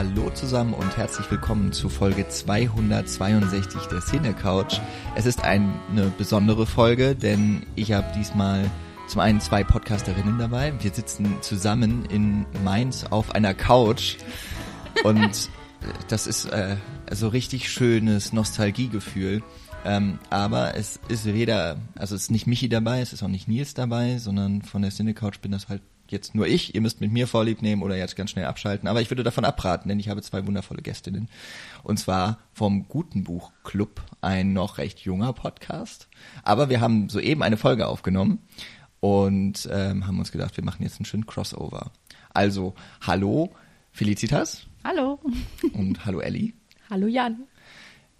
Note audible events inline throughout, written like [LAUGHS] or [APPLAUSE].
Hallo zusammen und herzlich willkommen zu Folge 262 der Cine Couch. Es ist eine besondere Folge, denn ich habe diesmal zum einen zwei Podcasterinnen dabei. Wir sitzen zusammen in Mainz auf einer Couch und [LAUGHS] das ist äh, so richtig schönes Nostalgiegefühl. Ähm, aber es ist weder, also es ist nicht Michi dabei, es ist auch nicht Nils dabei, sondern von der Cine Couch bin das halt jetzt nur ich. Ihr müsst mit mir Vorlieb nehmen oder jetzt ganz schnell abschalten. Aber ich würde davon abraten, denn ich habe zwei wundervolle Gästinnen. Und zwar vom Guten Buch Club, ein noch recht junger Podcast. Aber wir haben soeben eine Folge aufgenommen und ähm, haben uns gedacht, wir machen jetzt einen schönen Crossover. Also, hallo Felicitas. Hallo. Und hallo Ellie. Hallo Jan.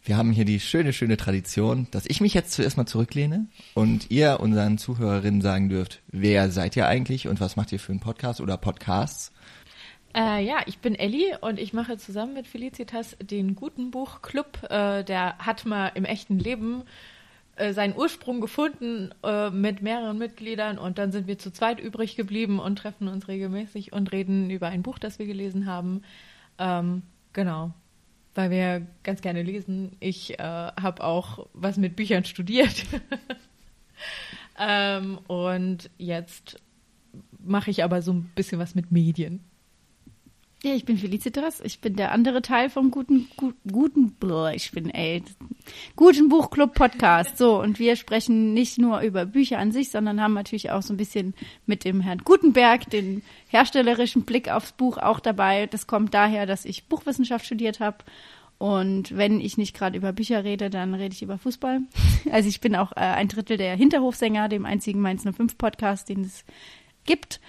Wir haben hier die schöne, schöne Tradition, dass ich mich jetzt zuerst mal zurücklehne und ihr unseren Zuhörerinnen sagen dürft, wer seid ihr eigentlich und was macht ihr für einen Podcast oder Podcasts? Äh, ja, ich bin Elli und ich mache zusammen mit Felicitas den Guten Buch Club. Äh, der hat mal im echten Leben äh, seinen Ursprung gefunden äh, mit mehreren Mitgliedern und dann sind wir zu zweit übrig geblieben und treffen uns regelmäßig und reden über ein Buch, das wir gelesen haben. Ähm, genau weil wir ganz gerne lesen. Ich äh, habe auch was mit Büchern studiert. [LAUGHS] ähm, und jetzt mache ich aber so ein bisschen was mit Medien. Ja, ich bin Felicitas. Ich bin der andere Teil vom guten, gu, guten, ich bin, ey, guten Buchclub Podcast. So, und wir sprechen nicht nur über Bücher an sich, sondern haben natürlich auch so ein bisschen mit dem Herrn Gutenberg den herstellerischen Blick aufs Buch auch dabei. Das kommt daher, dass ich Buchwissenschaft studiert habe. Und wenn ich nicht gerade über Bücher rede, dann rede ich über Fußball. [LAUGHS] Also ich bin auch äh, ein Drittel der Hinterhofsänger, dem einzigen Mainz 05 Podcast, den es gibt.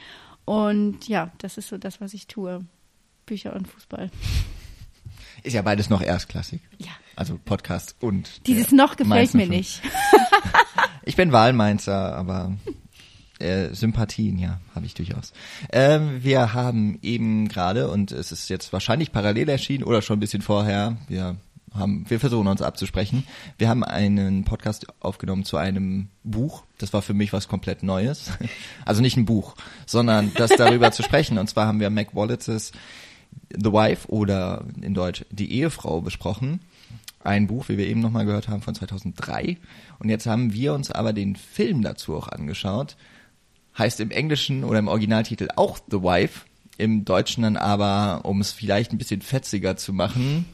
Und ja, das ist so das, was ich tue. Bücher und Fußball. Ist ja beides noch erstklassig. Ja. Also Podcast und. Dieses noch gefällt mir nicht. [LAUGHS] ich bin Wahlmainzer, aber äh, Sympathien, ja, habe ich durchaus. Ähm, wir haben eben gerade, und es ist jetzt wahrscheinlich parallel erschienen oder schon ein bisschen vorher, wir haben, wir versuchen uns abzusprechen. Wir haben einen Podcast aufgenommen zu einem Buch. Das war für mich was komplett Neues. [LAUGHS] Also nicht ein Buch, sondern das darüber zu sprechen. Und zwar haben wir Mac Wallace's The Wife oder in Deutsch Die Ehefrau besprochen. Ein Buch, wie wir eben nochmal gehört haben, von 2003. Und jetzt haben wir uns aber den Film dazu auch angeschaut. Heißt im Englischen oder im Originaltitel auch The Wife. Im Deutschen dann aber, um es vielleicht ein bisschen fetziger zu machen,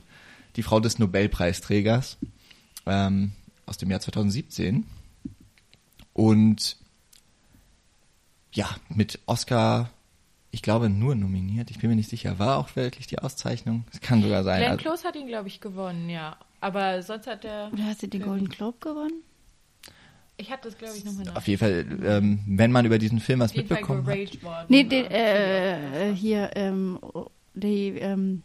die Frau des Nobelpreisträgers ähm, aus dem Jahr 2017. Und ja, mit Oscar ich glaube, nur nominiert. Ich bin mir nicht sicher. War auch wirklich die Auszeichnung? Es kann sogar sein. Glenn also Close hat ihn, glaube ich, gewonnen, ja. Aber sonst hat er. Oder hat sie den Golden Globe gewonnen? Ich hatte das, glaube ich, nochmal nach. Auf jeden Fall, ähm, wenn man über diesen Film was mitbekommen hat. Worden, nee, den, äh, hier, ähm, die, ähm,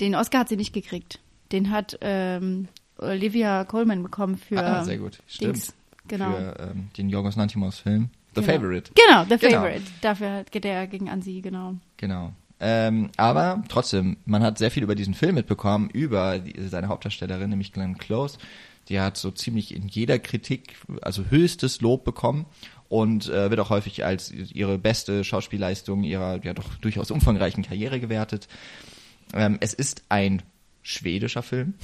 den Oscar hat sie nicht gekriegt. Den hat ähm, Olivia Colman bekommen für. Ah, sehr gut. Stimmt. Dings. Genau. Für ähm, den Jorgos Lanthimos Film. The genau. Favorite. Genau, The genau. Favorite. Dafür geht er gegen Ansi, genau. Genau. Ähm, aber trotzdem, man hat sehr viel über diesen Film mitbekommen, über die, seine Hauptdarstellerin, nämlich Glenn Close. Die hat so ziemlich in jeder Kritik, also höchstes Lob bekommen und äh, wird auch häufig als ihre beste Schauspielleistung ihrer ja doch durchaus umfangreichen Karriere gewertet. Ähm, es ist ein schwedischer Film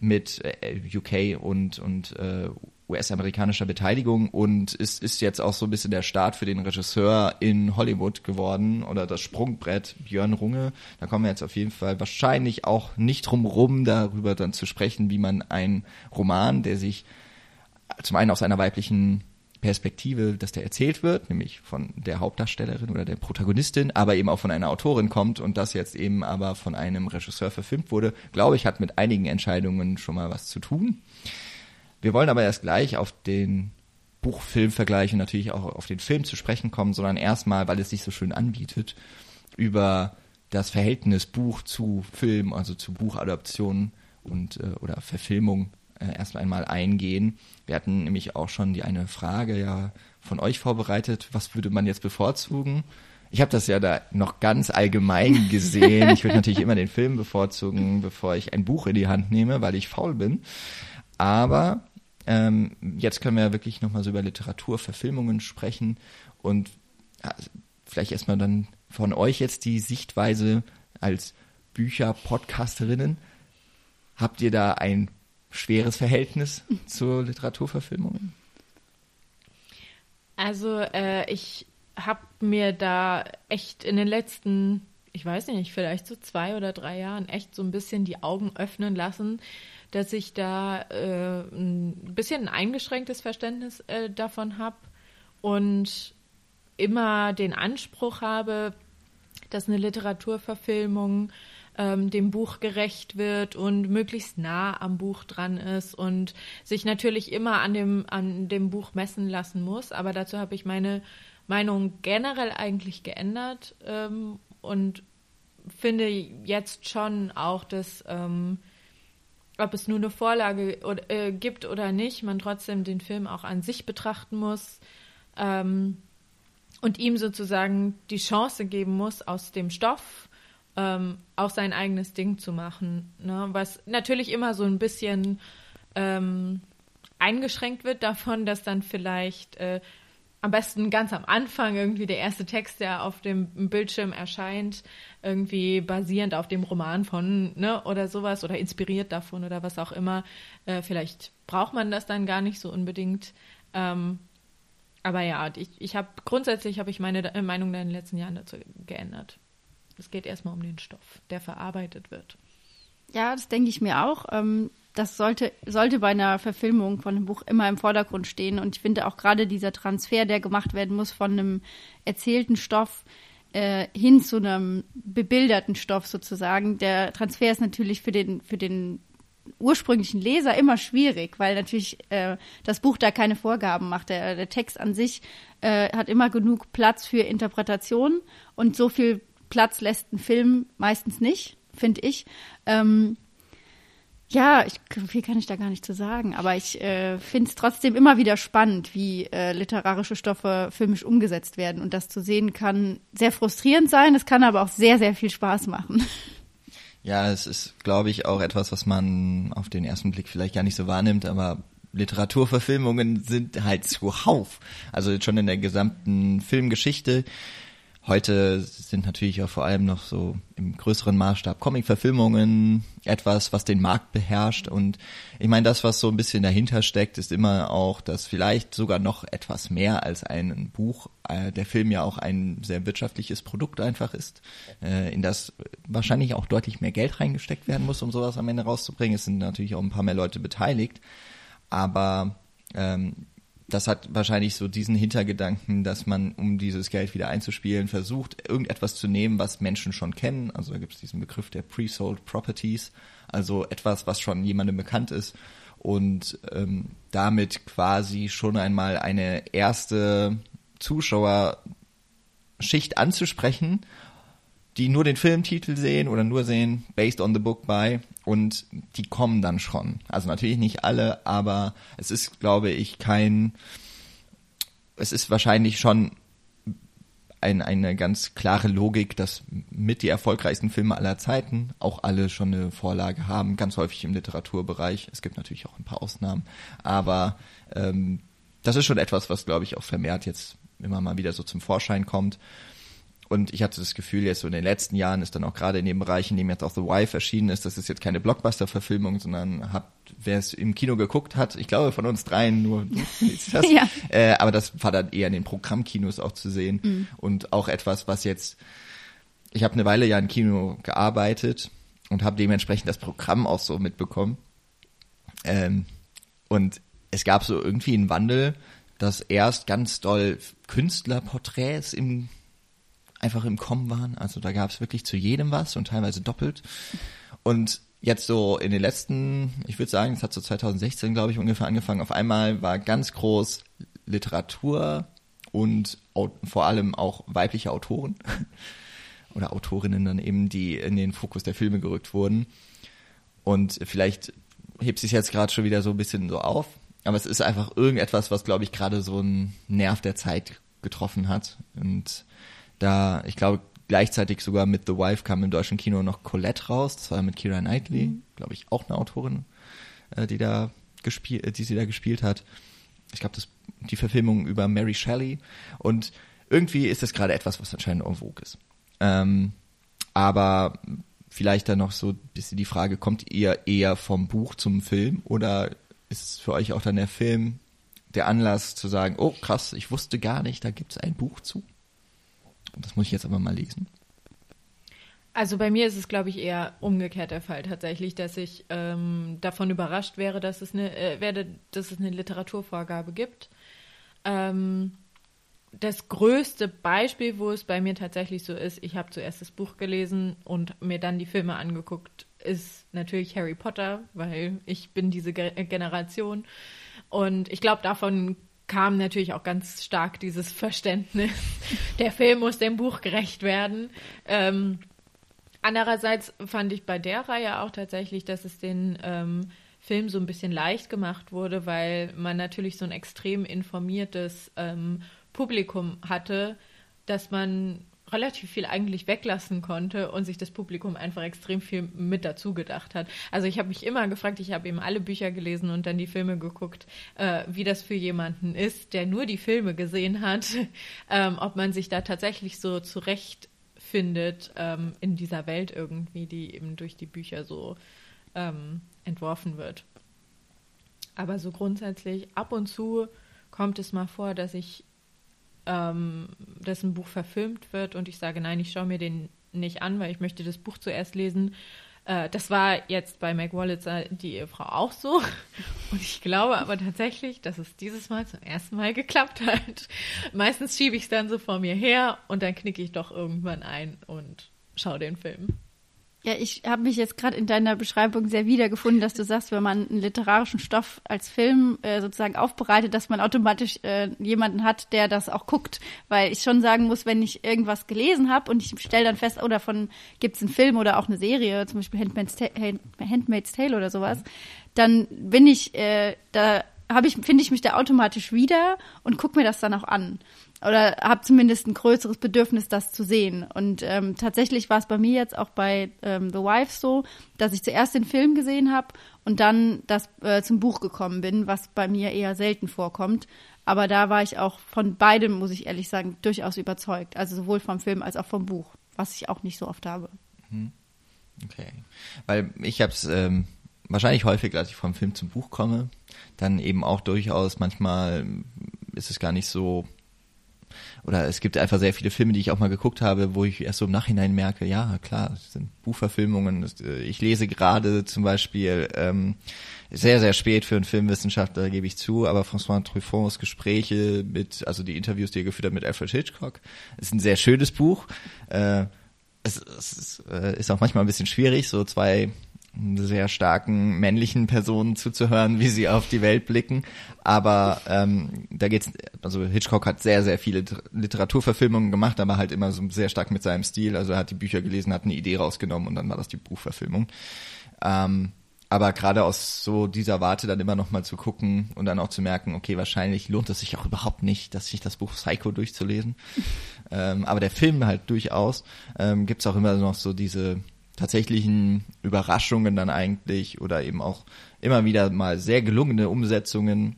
mit äh, UK und und äh, US-amerikanischer Beteiligung und es ist jetzt auch so ein bisschen der Start für den Regisseur in Hollywood geworden oder das Sprungbrett Björn Runge. Da kommen wir jetzt auf jeden Fall wahrscheinlich auch nicht drum rum, darüber dann zu sprechen, wie man einen Roman, der sich zum einen aus einer weiblichen Perspektive, dass der erzählt wird, nämlich von der Hauptdarstellerin oder der Protagonistin, aber eben auch von einer Autorin kommt und das jetzt eben aber von einem Regisseur verfilmt wurde, glaube ich, hat mit einigen Entscheidungen schon mal was zu tun. Wir wollen aber erst gleich auf den Buchfilmvergleich und natürlich auch auf den Film zu sprechen kommen, sondern erstmal, weil es sich so schön anbietet, über das Verhältnis Buch zu Film, also zu Buchadaption und äh, oder Verfilmung äh, erst einmal eingehen. Wir hatten nämlich auch schon die eine Frage ja von euch vorbereitet, was würde man jetzt bevorzugen? Ich habe das ja da noch ganz allgemein [LAUGHS] gesehen. Ich würde natürlich immer den Film bevorzugen, bevor ich ein Buch in die Hand nehme, weil ich faul bin. Aber ähm, jetzt können wir ja wirklich nochmal so über Literaturverfilmungen sprechen und ja, vielleicht erstmal dann von euch jetzt die Sichtweise, als Bücher-Podcasterinnen, habt ihr da ein schweres Verhältnis zu Literaturverfilmungen? Also äh, ich habe mir da echt in den letzten, ich weiß nicht, vielleicht so zwei oder drei Jahren echt so ein bisschen die Augen öffnen lassen, dass ich da äh, ein bisschen ein eingeschränktes Verständnis äh, davon habe und immer den Anspruch habe, dass eine Literaturverfilmung ähm, dem Buch gerecht wird und möglichst nah am Buch dran ist und sich natürlich immer an dem, an dem Buch messen lassen muss. Aber dazu habe ich meine Meinung generell eigentlich geändert ähm, und finde jetzt schon auch, dass ähm, ob es nur eine Vorlage oder, äh, gibt oder nicht, man trotzdem den Film auch an sich betrachten muss ähm, und ihm sozusagen die Chance geben muss, aus dem Stoff ähm, auch sein eigenes Ding zu machen. Ne? Was natürlich immer so ein bisschen ähm, eingeschränkt wird davon, dass dann vielleicht äh, am besten ganz am Anfang irgendwie der erste Text, der auf dem Bildschirm erscheint, irgendwie basierend auf dem Roman von, ne, oder sowas oder inspiriert davon oder was auch immer. Äh, vielleicht braucht man das dann gar nicht so unbedingt. Ähm, aber ja, ich, ich habe grundsätzlich habe ich meine Meinung in den letzten Jahren dazu geändert. Es geht erstmal um den Stoff, der verarbeitet wird. Ja, das denke ich mir auch. Ähm, das sollte, sollte bei einer Verfilmung von einem Buch immer im Vordergrund stehen. Und ich finde auch gerade dieser Transfer, der gemacht werden muss von einem erzählten Stoff äh, hin zu einem bebilderten Stoff sozusagen. Der Transfer ist natürlich für den, für den ursprünglichen Leser immer schwierig, weil natürlich äh, das Buch da keine Vorgaben macht. Der, der Text an sich äh, hat immer genug Platz für Interpretation und so viel Platz lässt ein Film meistens nicht, finde ich. Ähm, ja, ich, viel kann ich da gar nicht zu sagen, aber ich äh, finde es trotzdem immer wieder spannend, wie äh, literarische Stoffe filmisch umgesetzt werden. Und das zu sehen kann sehr frustrierend sein, es kann aber auch sehr, sehr viel Spaß machen. Ja, es ist, glaube ich, auch etwas, was man auf den ersten Blick vielleicht gar nicht so wahrnimmt, aber Literaturverfilmungen sind halt zuhauf. Also schon in der gesamten Filmgeschichte Heute sind natürlich auch vor allem noch so im größeren Maßstab Comic-Verfilmungen etwas, was den Markt beherrscht. Und ich meine, das, was so ein bisschen dahinter steckt, ist immer auch, dass vielleicht sogar noch etwas mehr als ein Buch, äh, der Film ja auch ein sehr wirtschaftliches Produkt einfach ist, äh, in das wahrscheinlich auch deutlich mehr Geld reingesteckt werden muss, um sowas am Ende rauszubringen. Es sind natürlich auch ein paar mehr Leute beteiligt. Aber ähm, das hat wahrscheinlich so diesen Hintergedanken, dass man, um dieses Geld wieder einzuspielen, versucht, irgendetwas zu nehmen, was Menschen schon kennen. Also da gibt es diesen Begriff der Pre-Sold Properties, also etwas, was schon jemandem bekannt ist und ähm, damit quasi schon einmal eine erste Zuschauerschicht anzusprechen die nur den Filmtitel sehen oder nur sehen Based on the Book by und die kommen dann schon. Also natürlich nicht alle, aber es ist, glaube ich, kein, es ist wahrscheinlich schon ein, eine ganz klare Logik, dass mit die erfolgreichsten Filme aller Zeiten auch alle schon eine Vorlage haben, ganz häufig im Literaturbereich. Es gibt natürlich auch ein paar Ausnahmen, aber ähm, das ist schon etwas, was, glaube ich, auch vermehrt jetzt immer mal wieder so zum Vorschein kommt. Und ich hatte das Gefühl, jetzt so in den letzten Jahren ist dann auch gerade in dem Bereich, in dem jetzt auch The Wife erschienen ist, das ist jetzt keine Blockbuster-Verfilmung, sondern hat, wer es im Kino geguckt hat, ich glaube von uns dreien nur das, [LAUGHS] ja. äh, aber das war dann eher in den Programmkinos auch zu sehen mhm. und auch etwas, was jetzt, ich habe eine Weile ja im Kino gearbeitet und habe dementsprechend das Programm auch so mitbekommen. Ähm, und es gab so irgendwie einen Wandel, dass erst ganz doll Künstlerporträts im einfach im Kommen waren. Also da gab es wirklich zu jedem was und teilweise doppelt. Und jetzt so in den letzten, ich würde sagen, es hat so 2016, glaube ich, ungefähr angefangen. Auf einmal war ganz groß Literatur und vor allem auch weibliche Autoren [LAUGHS] oder Autorinnen dann eben, die in den Fokus der Filme gerückt wurden. Und vielleicht hebt sich jetzt gerade schon wieder so ein bisschen so auf. Aber es ist einfach irgendetwas, was, glaube ich, gerade so einen Nerv der Zeit getroffen hat. Und da, ich glaube, gleichzeitig sogar mit The Wife kam im deutschen Kino noch Colette raus. Das war mit Kira Knightley, mhm. glaube ich, auch eine Autorin, äh, die da gespielt, äh, die sie da gespielt hat. Ich glaube, das die Verfilmung über Mary Shelley und irgendwie ist das gerade etwas, was anscheinend en vogue ist. Ähm, aber vielleicht dann noch so ein bisschen die Frage, kommt ihr eher vom Buch zum Film oder ist für euch auch dann der Film der Anlass zu sagen, oh krass, ich wusste gar nicht, da gibt es ein Buch zu? Das muss ich jetzt aber mal lesen. Also bei mir ist es, glaube ich, eher umgekehrt der Fall tatsächlich, dass ich ähm, davon überrascht wäre, dass es eine, äh, werde, dass es eine Literaturvorgabe gibt. Ähm, das größte Beispiel, wo es bei mir tatsächlich so ist, ich habe zuerst das Buch gelesen und mir dann die Filme angeguckt, ist natürlich Harry Potter, weil ich bin diese Ge Generation. Und ich glaube, davon kam natürlich auch ganz stark dieses Verständnis, [LAUGHS] der Film muss dem Buch gerecht werden. Ähm, andererseits fand ich bei der Reihe auch tatsächlich, dass es den ähm, Film so ein bisschen leicht gemacht wurde, weil man natürlich so ein extrem informiertes ähm, Publikum hatte, dass man relativ viel eigentlich weglassen konnte und sich das Publikum einfach extrem viel mit dazu gedacht hat. Also ich habe mich immer gefragt, ich habe eben alle Bücher gelesen und dann die Filme geguckt, äh, wie das für jemanden ist, der nur die Filme gesehen hat, [LAUGHS] ähm, ob man sich da tatsächlich so zurechtfindet ähm, in dieser Welt irgendwie, die eben durch die Bücher so ähm, entworfen wird. Aber so grundsätzlich ab und zu kommt es mal vor, dass ich ähm, dessen Buch verfilmt wird und ich sage, nein, ich schaue mir den nicht an, weil ich möchte das Buch zuerst lesen. Äh, das war jetzt bei Meg Wallitzer die Ehefrau auch so. [LAUGHS] Und ich glaube aber tatsächlich, dass es dieses Mal zum ersten Mal geklappt hat. Meistens schiebe ich es dann so vor mir her und dann knicke ich doch irgendwann ein und schaue den Film. Ja, ich habe mich jetzt gerade in deiner Beschreibung sehr wiedergefunden, dass du sagst, wenn man einen literarischen Stoff als Film äh, sozusagen aufbereitet, dass man automatisch äh, jemanden hat, der das auch guckt. Weil ich schon sagen muss, wenn ich irgendwas gelesen habe und ich stelle dann fest, oh, davon gibt es einen Film oder auch eine Serie, zum Beispiel Handmaid's, Ta Handmaid's Tale oder sowas, dann bin ich, äh, da habe ich, finde ich mich da automatisch wieder und gucke mir das dann auch an oder habe zumindest ein größeres Bedürfnis, das zu sehen. Und ähm, tatsächlich war es bei mir jetzt auch bei ähm, The Wife so, dass ich zuerst den Film gesehen habe und dann das äh, zum Buch gekommen bin, was bei mir eher selten vorkommt. Aber da war ich auch von beidem, muss ich ehrlich sagen, durchaus überzeugt. Also sowohl vom Film als auch vom Buch, was ich auch nicht so oft habe. Mhm. Okay, weil ich habe es ähm, wahrscheinlich häufiger, als ich vom Film zum Buch komme, dann eben auch durchaus manchmal ist es gar nicht so oder es gibt einfach sehr viele Filme, die ich auch mal geguckt habe, wo ich erst so im Nachhinein merke, ja klar, es sind Buchverfilmungen. Äh, ich lese gerade zum Beispiel ähm, sehr, sehr spät für einen Filmwissenschaftler, gebe ich zu, aber François Truffaut's Gespräche mit, also die Interviews, die er geführt hat mit Alfred Hitchcock, ist ein sehr schönes Buch. Äh, es, es äh, ist auch manchmal ein bisschen schwierig, so zwei sehr starken männlichen Personen zuzuhören, wie sie auf die Welt blicken. Aber ähm, da geht's, also Hitchcock hat sehr, sehr viele Literaturverfilmungen gemacht, aber halt immer so sehr stark mit seinem Stil. Also er hat die Bücher gelesen, hat eine Idee rausgenommen und dann war das die Buchverfilmung. Ähm, aber gerade aus so dieser Warte dann immer noch mal zu gucken und dann auch zu merken, okay, wahrscheinlich lohnt es sich auch überhaupt nicht, dass sich das Buch Psycho durchzulesen. [LAUGHS] ähm, aber der Film halt durchaus. Ähm, Gibt auch immer noch so diese tatsächlichen Überraschungen dann eigentlich oder eben auch immer wieder mal sehr gelungene Umsetzungen,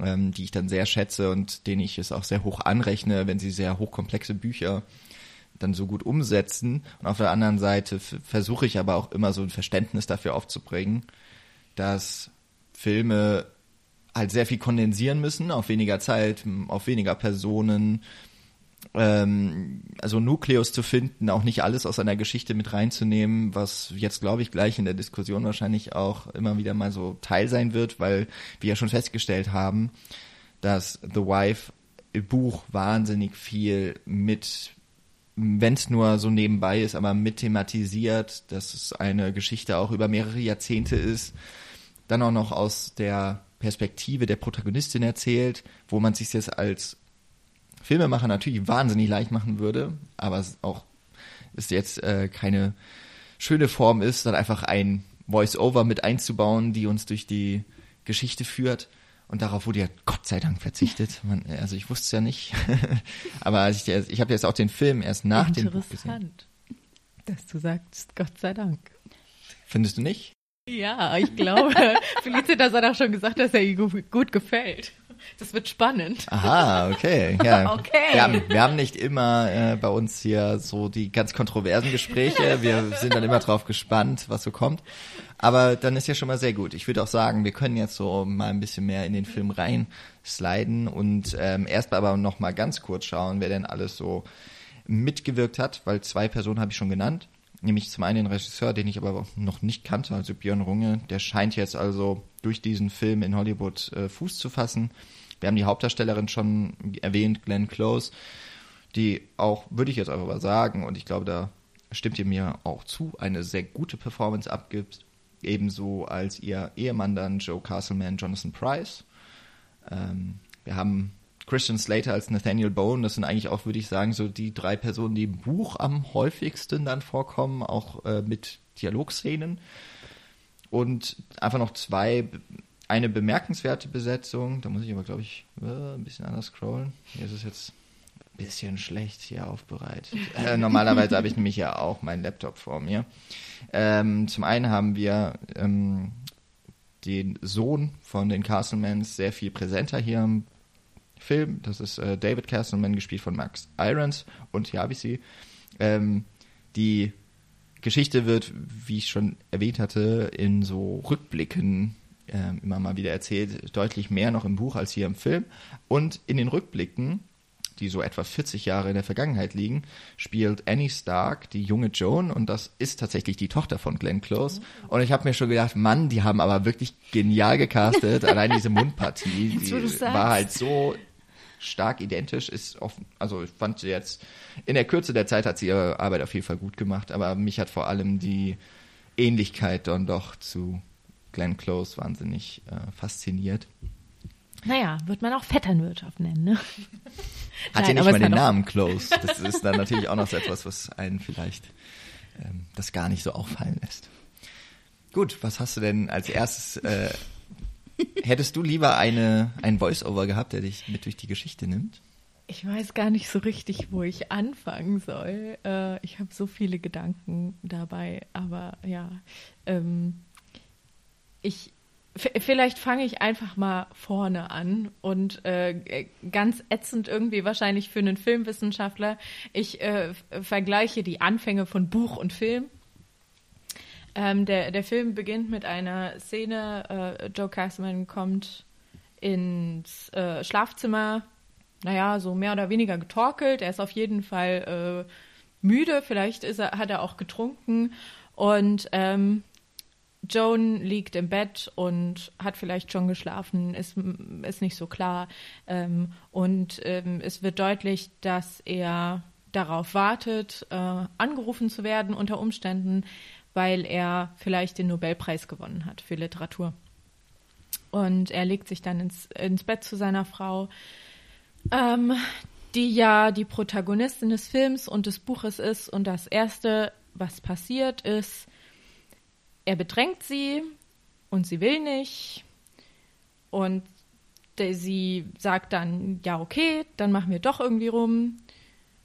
ähm, die ich dann sehr schätze und denen ich es auch sehr hoch anrechne, wenn sie sehr hochkomplexe Bücher dann so gut umsetzen. Und auf der anderen Seite versuche ich aber auch immer so ein Verständnis dafür aufzubringen, dass Filme halt sehr viel kondensieren müssen, auf weniger Zeit, auf weniger Personen, ähm, also Nukleus zu finden, auch nicht alles aus einer Geschichte mit reinzunehmen, was jetzt, glaube ich, gleich in der Diskussion wahrscheinlich auch immer wieder mal so Teil sein wird, weil wir ja schon festgestellt haben, dass The Wife im Buch wahnsinnig viel mit, wenn es nur so nebenbei ist, aber mit thematisiert, dass es eine Geschichte auch über mehrere Jahrzehnte ist, dann auch noch aus der Perspektive der Protagonistin erzählt, wo man sich jetzt als Filmemacher natürlich wahnsinnig leicht machen würde, aber es auch ist jetzt äh, keine schöne Form ist, dann einfach ein Voice-Over mit einzubauen, die uns durch die Geschichte führt. Und darauf wurde ja Gott sei Dank verzichtet. [LAUGHS] Man, also ich wusste es ja nicht. [LAUGHS] aber ich, ich habe jetzt auch den Film erst nach dem Buch gesehen. Interessant, dass du sagst Gott sei Dank. Findest du nicht? Ja, ich glaube, [LAUGHS] Felicitas hat auch schon gesagt, dass er ihm gut gefällt. Das wird spannend. Aha, okay. Ja. [LAUGHS] Okay. Wir, haben, wir haben nicht immer äh, bei uns hier so die ganz kontroversen Gespräche. Wir sind dann immer drauf gespannt, was so kommt. Aber dann ist ja schon mal sehr gut. Ich würde auch sagen, wir können jetzt so mal ein bisschen mehr in den Film rein sliden und ähm, erst aber noch mal ganz kurz schauen, wer denn alles so mitgewirkt hat, weil zwei Personen habe ich schon genannt. Nämlich zum einen den Regisseur, den ich aber noch nicht kannte, also Björn Runge. Der scheint jetzt also durch diesen Film in Hollywood äh, Fuß zu fassen. Wir haben die Hauptdarstellerin schon erwähnt, Glenn Close, die auch, würde ich jetzt einfach mal sagen, und ich glaube, da stimmt ihr mir auch zu, eine sehr gute Performance abgibt. Ebenso als ihr Ehemann dann Joe Castleman, Jonathan Price. Ähm, wir haben Christian Slater als Nathaniel Bone, das sind eigentlich auch, würde ich sagen, so die drei Personen, die im Buch am häufigsten dann vorkommen, auch äh, mit Dialogszenen. Und einfach noch zwei, eine bemerkenswerte Besetzung, da muss ich aber, glaube ich, äh, ein bisschen anders scrollen. Hier ist es jetzt ein bisschen schlecht hier aufbereitet. [LAUGHS] Äh, normalerweise habe ich nämlich ja auch meinen Laptop vor mir. Ähm, zum einen haben wir ähm, den Sohn von den Castlemans sehr viel präsenter hier im Film. Das ist äh, David Castleman, gespielt von Max Irons und ja, wie sie. Ähm, die Geschichte wird, wie ich schon erwähnt hatte, in so Rückblicken äh, immer mal wieder erzählt, deutlich mehr noch im Buch als hier im Film. Und in den Rückblicken, die so etwa 40 Jahre in der Vergangenheit liegen, spielt Annie Stark die junge Joan und das ist tatsächlich die Tochter von Glenn Close. Und ich habe mir schon gedacht, Mann, die haben aber wirklich genial gecastet. [LAUGHS] Allein diese Mundpartie, die war halt so stark identisch ist offen, also ich fand sie jetzt in der Kürze der Zeit hat sie ihre Arbeit auf jeden Fall gut gemacht, aber mich hat vor allem die Ähnlichkeit dann doch zu Glenn Close wahnsinnig äh, fasziniert. Naja, wird man auch Vetternwirtschaft nennen, ne? [LAUGHS] Hat ja nicht mal den Namen Close. Das ist dann natürlich auch noch so etwas, was einen vielleicht ähm, das gar nicht so auffallen lässt. Gut, was hast du denn als erstes? Äh, hättest du lieber eine ein Voice-Over gehabt, der dich mit durch die Geschichte nimmt? Ich weiß gar nicht so richtig, wo ich anfangen soll. Äh, ich habe so viele Gedanken dabei, aber ja, ähm, ich vielleicht fange ich einfach mal vorne an und äh, ganz ätzend irgendwie wahrscheinlich für einen Filmwissenschaftler. Ich äh, vergleiche die Anfänge von Buch und Film. Ähm, der, der Film beginnt mit einer Szene. Äh, Joe Castleman kommt ins äh, Schlafzimmer, naja, so mehr oder weniger getorkelt. Er ist auf jeden Fall äh, müde, vielleicht ist er, hat er auch getrunken. Und ähm, Joan liegt im Bett und hat vielleicht schon geschlafen, ist, ist nicht so klar. Ähm, und ähm, es wird deutlich, dass er darauf wartet, äh, angerufen zu werden unter Umständen, weil er vielleicht den Nobelpreis gewonnen hat für Literatur. Und er legt sich dann ins, ins Bett zu seiner Frau, ähm, die ja die Protagonistin des Films und des Buches ist. Und das Erste, was passiert, ist, er bedrängt sie und sie will nicht. Und sie sagt dann, ja, okay, dann machen wir doch irgendwie rum.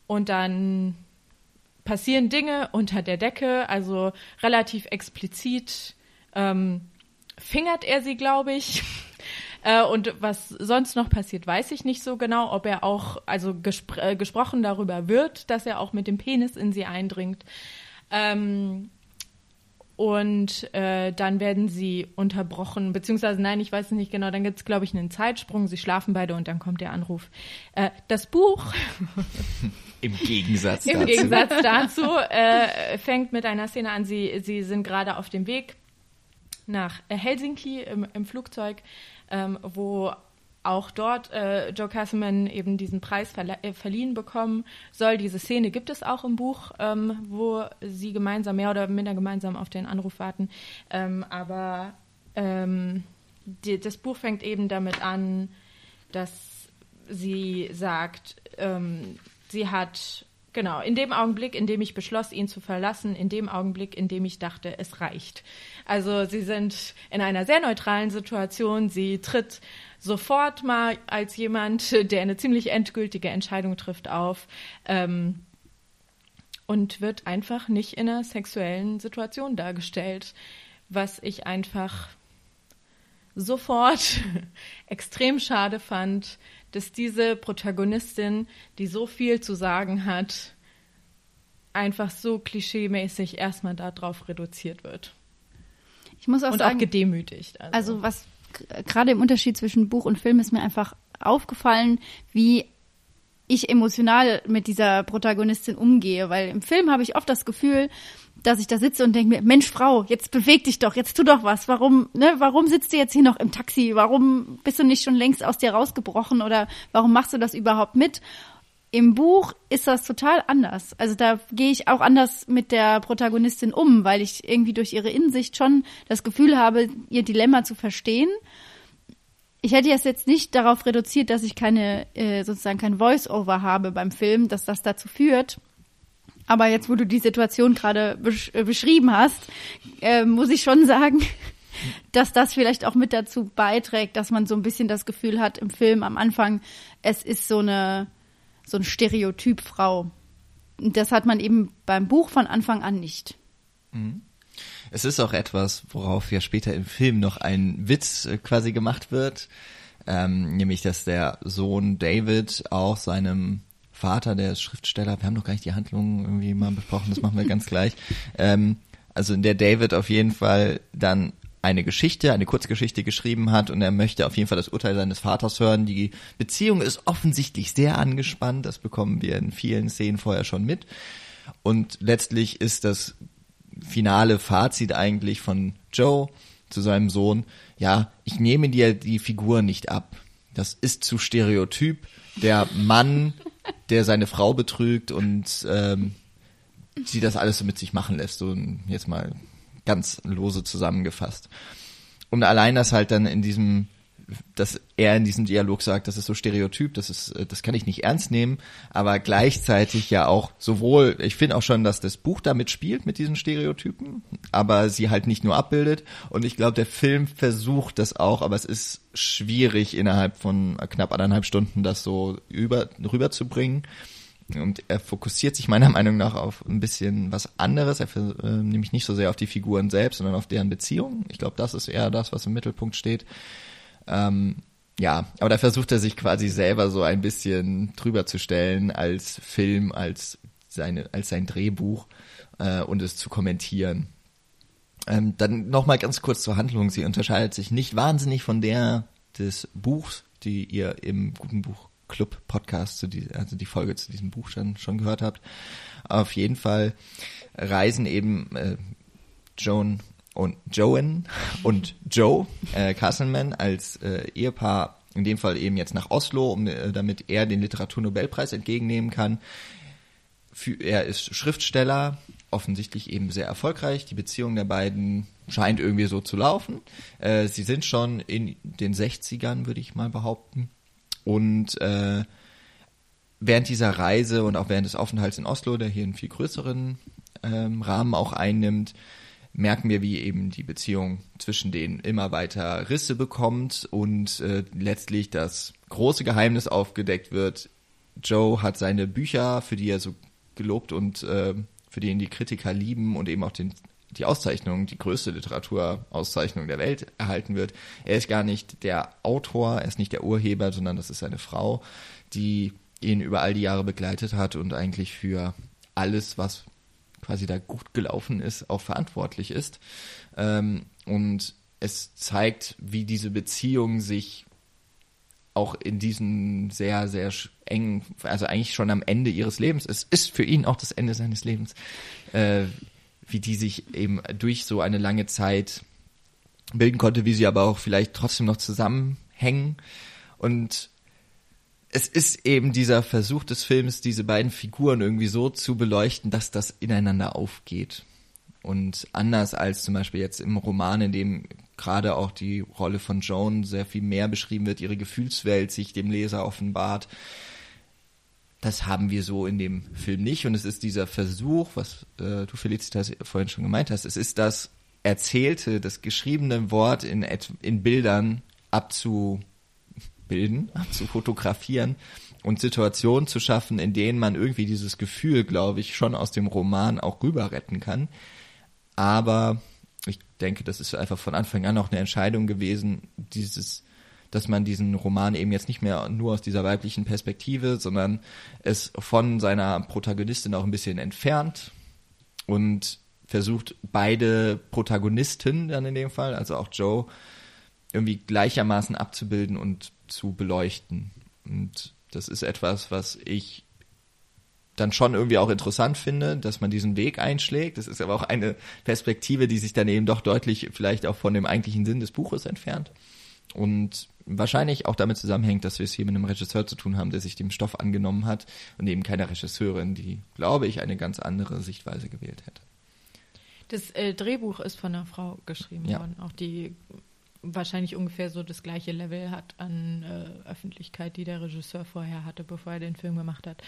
Und dann passieren Dinge unter der Decke, also relativ explizit ähm, fingert er sie, glaube ich. [LAUGHS] Äh, und was sonst noch passiert, weiß ich nicht so genau, ob er auch, also gespr äh, gesprochen darüber wird, dass er auch mit dem Penis in sie eindringt. Ähm, und äh, dann werden sie unterbrochen, beziehungsweise nein, ich weiß es nicht genau, dann gibt es, glaube ich, einen Zeitsprung, sie schlafen beide und dann kommt der Anruf. Äh, das Buch [LAUGHS] Im Gegensatz im dazu. Gegensatz dazu äh, fängt mit einer Szene an, sie, sie sind gerade auf dem Weg nach Helsinki im, im Flugzeug, ähm, wo auch dort äh, Joe Castleman eben diesen Preis verle- äh, verliehen bekommen soll. Diese Szene gibt es auch im Buch, ähm, wo sie gemeinsam, mehr oder minder gemeinsam auf den Anruf warten. Ähm, aber ähm, die, das Buch fängt eben damit an, dass sie sagt, ähm, sie hat, genau, in dem Augenblick, in dem ich beschloss, ihn zu verlassen, in dem Augenblick, in dem ich dachte, es reicht. Also sie sind in einer sehr neutralen Situation. Sie tritt sofort mal als jemand, [LAUGHS] der eine ziemlich endgültige Entscheidung trifft, auf. Ähm, und wird einfach nicht in einer sexuellen Situation dargestellt, was ich einfach sofort [LAUGHS] extrem schade fand, dass diese Protagonistin, die so viel zu sagen hat, einfach so klischeemäßig erstmal darauf reduziert wird. Ich muss auch und sagen, auch gedemütigt. Also, also was gerade im Unterschied zwischen Buch und Film ist mir einfach aufgefallen, wie ich emotional mit dieser Protagonistin umgehe, weil im Film habe ich oft das Gefühl, dass ich da sitze und denke mir, Mensch, Frau, jetzt beweg dich doch, jetzt tu doch was. Warum, ne, warum sitzt du jetzt hier noch im Taxi? Warum bist du nicht schon längst aus dir rausgebrochen oder warum machst du das überhaupt mit? Im Buch ist das total anders. Also da gehe ich auch anders mit der Protagonistin um, weil ich irgendwie durch ihre Insicht schon das Gefühl habe, ihr Dilemma zu verstehen. Ich hätte es jetzt nicht darauf reduziert, dass ich keine, äh, sozusagen kein Voice-Over habe beim Film, dass das dazu führt. Aber jetzt, wo du die Situation gerade besch äh, beschrieben hast, äh, muss ich schon [LAUGHS] sagen, dass das vielleicht auch mit dazu beiträgt, dass man so ein bisschen das Gefühl hat im Film am Anfang, es ist so eine so ein Stereotyp Frau. Und das hat man eben beim Buch von Anfang an nicht. Mhm. Es ist auch etwas, worauf ja später im Film noch ein Witz äh, quasi gemacht wird, ähm, nämlich dass der Sohn David auch seinem Vater, der Schriftsteller, wir haben noch gar nicht die Handlung irgendwie mal besprochen, das machen wir ganz [LAUGHS] gleich. Ähm, also in der David auf jeden Fall dann eine Geschichte, eine Kurzgeschichte geschrieben hat und er möchte auf jeden Fall das Urteil seines Vaters hören. Die Beziehung ist offensichtlich sehr angespannt, das bekommen wir in vielen Szenen vorher schon mit. Und letztlich ist das finale Fazit eigentlich von Joe zu seinem Sohn, ja, ich nehme dir die Figur nicht ab. Das ist zu stereotyp. Der Mann, der seine Frau betrügt und ähm, sie das alles so mit sich machen lässt. So jetzt mal ganz lose zusammengefasst. Und allein das halt dann in diesem, dass er in diesem Dialog sagt, das ist so stereotyp, das ist, äh, das kann ich nicht ernst nehmen, aber gleichzeitig ja auch sowohl, ich finde auch schon, dass das Buch damit spielt mit diesen Stereotypen, aber sie halt nicht nur abbildet. Und ich glaube, der Film versucht das auch, aber es ist schwierig innerhalb von knapp anderthalb Stunden das so über, rüberzubringen. Und er fokussiert sich meiner [LAUGHS] Meinung nach auf ein bisschen was anderes. Er äh, nämlich nicht so sehr auf die Figuren selbst, sondern auf deren Beziehung. Ich glaube, das ist eher das, was im Mittelpunkt steht. Ähm, ja, aber da versucht er sich quasi selber so ein bisschen drüber zu stellen als Film, als seine, als sein Drehbuch äh, und es zu kommentieren. Ähm, dann nochmal ganz kurz zur Handlung. Sie unterscheidet sich nicht wahnsinnig von der des Buchs, die ihr im guten Buch Club Podcast, zu die, also die Folge zu diesem Buch schon, schon gehört habt. Auf jeden Fall reisen eben äh, Joan und Joan und Joe äh, Castleman als äh, Ehepaar in dem Fall eben jetzt nach Oslo, um, äh, damit er den Literaturnobelpreis entgegennehmen kann. Für, er ist Schriftsteller, offensichtlich eben sehr erfolgreich. Die Beziehung der beiden scheint irgendwie so zu laufen. Äh, sie sind schon in den 60ern, würde ich mal behaupten. Und äh, während dieser Reise und auch während des Aufenthalts in Oslo, der hier einen viel größeren ähm, Rahmen auch einnimmt, merken wir, wie eben die Beziehung zwischen denen immer weiter Risse bekommt und äh, letztlich das große Geheimnis aufgedeckt wird. Joe hat seine Bücher, für die er so gelobt und äh, für die ihn die Kritiker lieben und eben auch den die Auszeichnung, die größte Literaturauszeichnung der Welt erhalten wird. Er ist gar nicht der Autor, er ist nicht der Urheber, sondern das ist seine Frau, die ihn über all die Jahre begleitet hat und eigentlich für alles, was quasi da gut gelaufen ist, auch verantwortlich ist. Ähm, und es zeigt, wie diese Beziehung sich auch in diesen sehr, sehr engen, also eigentlich schon am Ende ihres Lebens, es ist für ihn auch das Ende seines Lebens, äh, wie die sich eben durch so eine lange Zeit bilden konnte, wie sie aber auch vielleicht trotzdem noch zusammenhängen. Und es ist eben dieser Versuch des Films, diese beiden Figuren irgendwie so zu beleuchten, dass das ineinander aufgeht. Und anders als zum Beispiel jetzt im Roman, in dem gerade auch die Rolle von Joan sehr viel mehr beschrieben wird, ihre Gefühlswelt sich dem Leser offenbart, das haben wir so in dem Film nicht. Und es ist dieser Versuch, was äh, du Felicitas vorhin schon gemeint hast, es ist das erzählte, das geschriebene Wort in, in Bildern abzubilden, [LAUGHS] abzufotografieren und Situationen zu schaffen, in denen man irgendwie dieses Gefühl, glaube ich, schon aus dem Roman auch rüber retten kann. Aber ich denke, das ist einfach von Anfang an auch eine Entscheidung gewesen, dieses, dass man diesen Roman eben jetzt nicht mehr nur aus dieser weiblichen Perspektive, sondern es von seiner Protagonistin auch ein bisschen entfernt und versucht beide Protagonisten dann in dem Fall, also auch Joe, irgendwie gleichermaßen abzubilden und zu beleuchten. Und das ist etwas, was ich dann schon irgendwie auch interessant finde, dass man diesen Weg einschlägt. Das ist aber auch eine Perspektive, die sich dann eben doch deutlich vielleicht auch von dem eigentlichen Sinn des Buches entfernt. Und wahrscheinlich auch damit zusammenhängt, dass wir es hier mit einem Regisseur zu tun haben, der sich dem Stoff angenommen hat und eben keine Regisseurin, die, glaube ich, eine ganz andere Sichtweise gewählt hätte. Das äh, Drehbuch ist von einer Frau geschrieben ja. worden, auch die wahrscheinlich ungefähr so das gleiche Level hat an äh, Öffentlichkeit, die der Regisseur vorher hatte, bevor er den Film gemacht hat.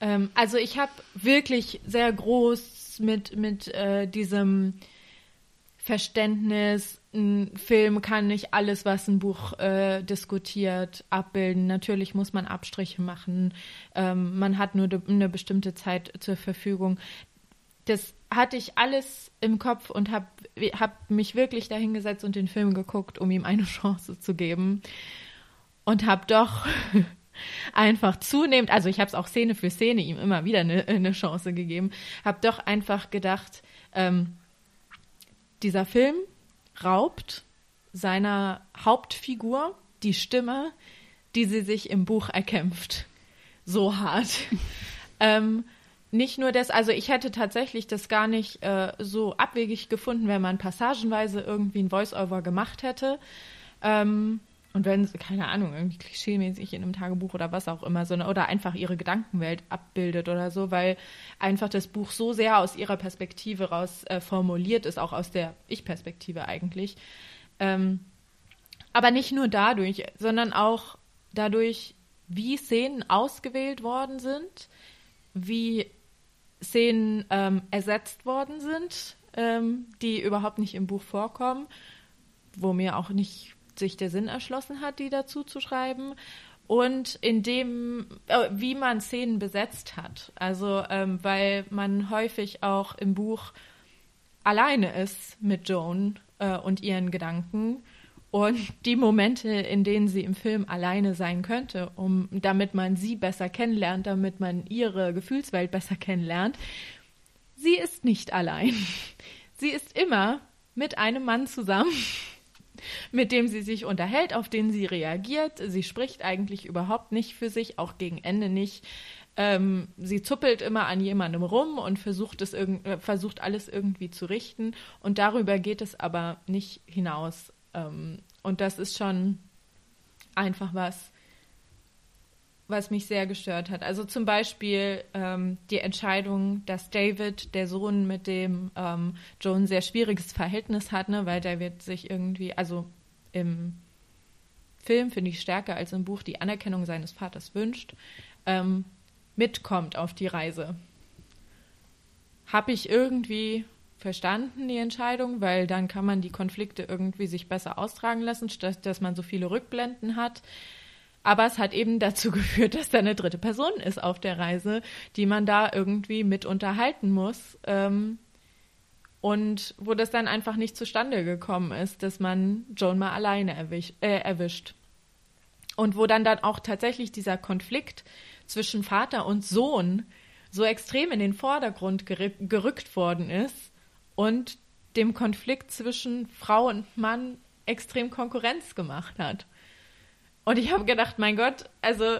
Ähm, also ich habe wirklich sehr groß mit, mit äh, diesem Verständnis, ein Film kann nicht alles, was ein Buch äh, diskutiert, abbilden. Natürlich muss man Abstriche machen. Ähm, man hat nur eine bestimmte Zeit zur Verfügung. Das hatte ich alles im Kopf und habe hab mich wirklich dahingesetzt und den Film geguckt, um ihm eine [LAUGHS] Chance zu geben. Und habe doch [LAUGHS] einfach zunehmend, also ich habe es auch Szene für Szene ihm immer wieder eine, eine Chance gegeben, habe doch einfach gedacht, ähm, dieser Film raubt seiner Hauptfigur die Stimme, die sie sich im Buch erkämpft. So hart. [LAUGHS] ähm, nicht nur das, also ich hätte tatsächlich das gar nicht äh, so abwegig gefunden, wenn man passagenweise irgendwie ein Voice-Over gemacht hätte. Ähm, und wenn, keine Ahnung, irgendwie klischeemäßig in einem Tagebuch oder was auch immer, sondern oder einfach ihre Gedankenwelt abbildet oder so, weil einfach das Buch so sehr aus ihrer Perspektive raus äh, formuliert ist, auch aus der Ich-Perspektive eigentlich. Ähm, aber nicht nur dadurch, sondern auch dadurch, wie Szenen ausgewählt worden sind, wie Szenen ähm, ersetzt worden sind, ähm, die überhaupt nicht im Buch vorkommen, wo mir auch nicht sich der Sinn erschlossen hat, die dazu zu schreiben und in dem, äh, wie man Szenen besetzt hat. Also, ähm, weil man häufig auch im Buch alleine ist mit Joan äh, und ihren Gedanken. Und die Momente, in denen sie im Film alleine sein könnte, um, damit man sie besser kennenlernt, damit man ihre Gefühlswelt besser kennenlernt, sie ist nicht allein. [LAUGHS] Sie ist immer mit einem Mann zusammen mit dem sie sich unterhält, auf den sie reagiert. Sie spricht eigentlich überhaupt nicht für sich, auch gegen Ende nicht. Ähm, sie zuppelt immer an jemandem rum und versucht, es äh, versucht alles irgendwie zu richten. Und darüber geht es aber nicht hinaus. Ähm, und das ist schon einfach was, was mich sehr gestört hat. Also zum Beispiel ähm, die Entscheidung, dass David, der Sohn, mit dem ähm, ein sehr schwieriges Verhältnis hat, ne, weil David sich irgendwie, also im Film finde ich stärker als im Buch die Anerkennung seines Vaters wünscht, ähm, mitkommt auf die Reise. Habe ich irgendwie verstanden, die Entscheidung, weil dann kann man die Konflikte irgendwie sich besser austragen lassen, statt dass man so viele Rückblenden hat. Aber es hat eben dazu [LAUGHS] geführt, dass da eine dritte Person ist auf der Reise, die man da irgendwie mit unterhalten muss. Ähm, und wo das dann einfach nicht zustande gekommen ist, dass man Joan mal alleine erwisch, äh, erwischt. Und wo dann dann auch tatsächlich dieser Konflikt zwischen Vater und Sohn so extrem in den Vordergrund gerückt worden ist und dem Konflikt zwischen Frau und Mann extrem Konkurrenz gemacht hat. Und ich habe gedacht, mein Gott, also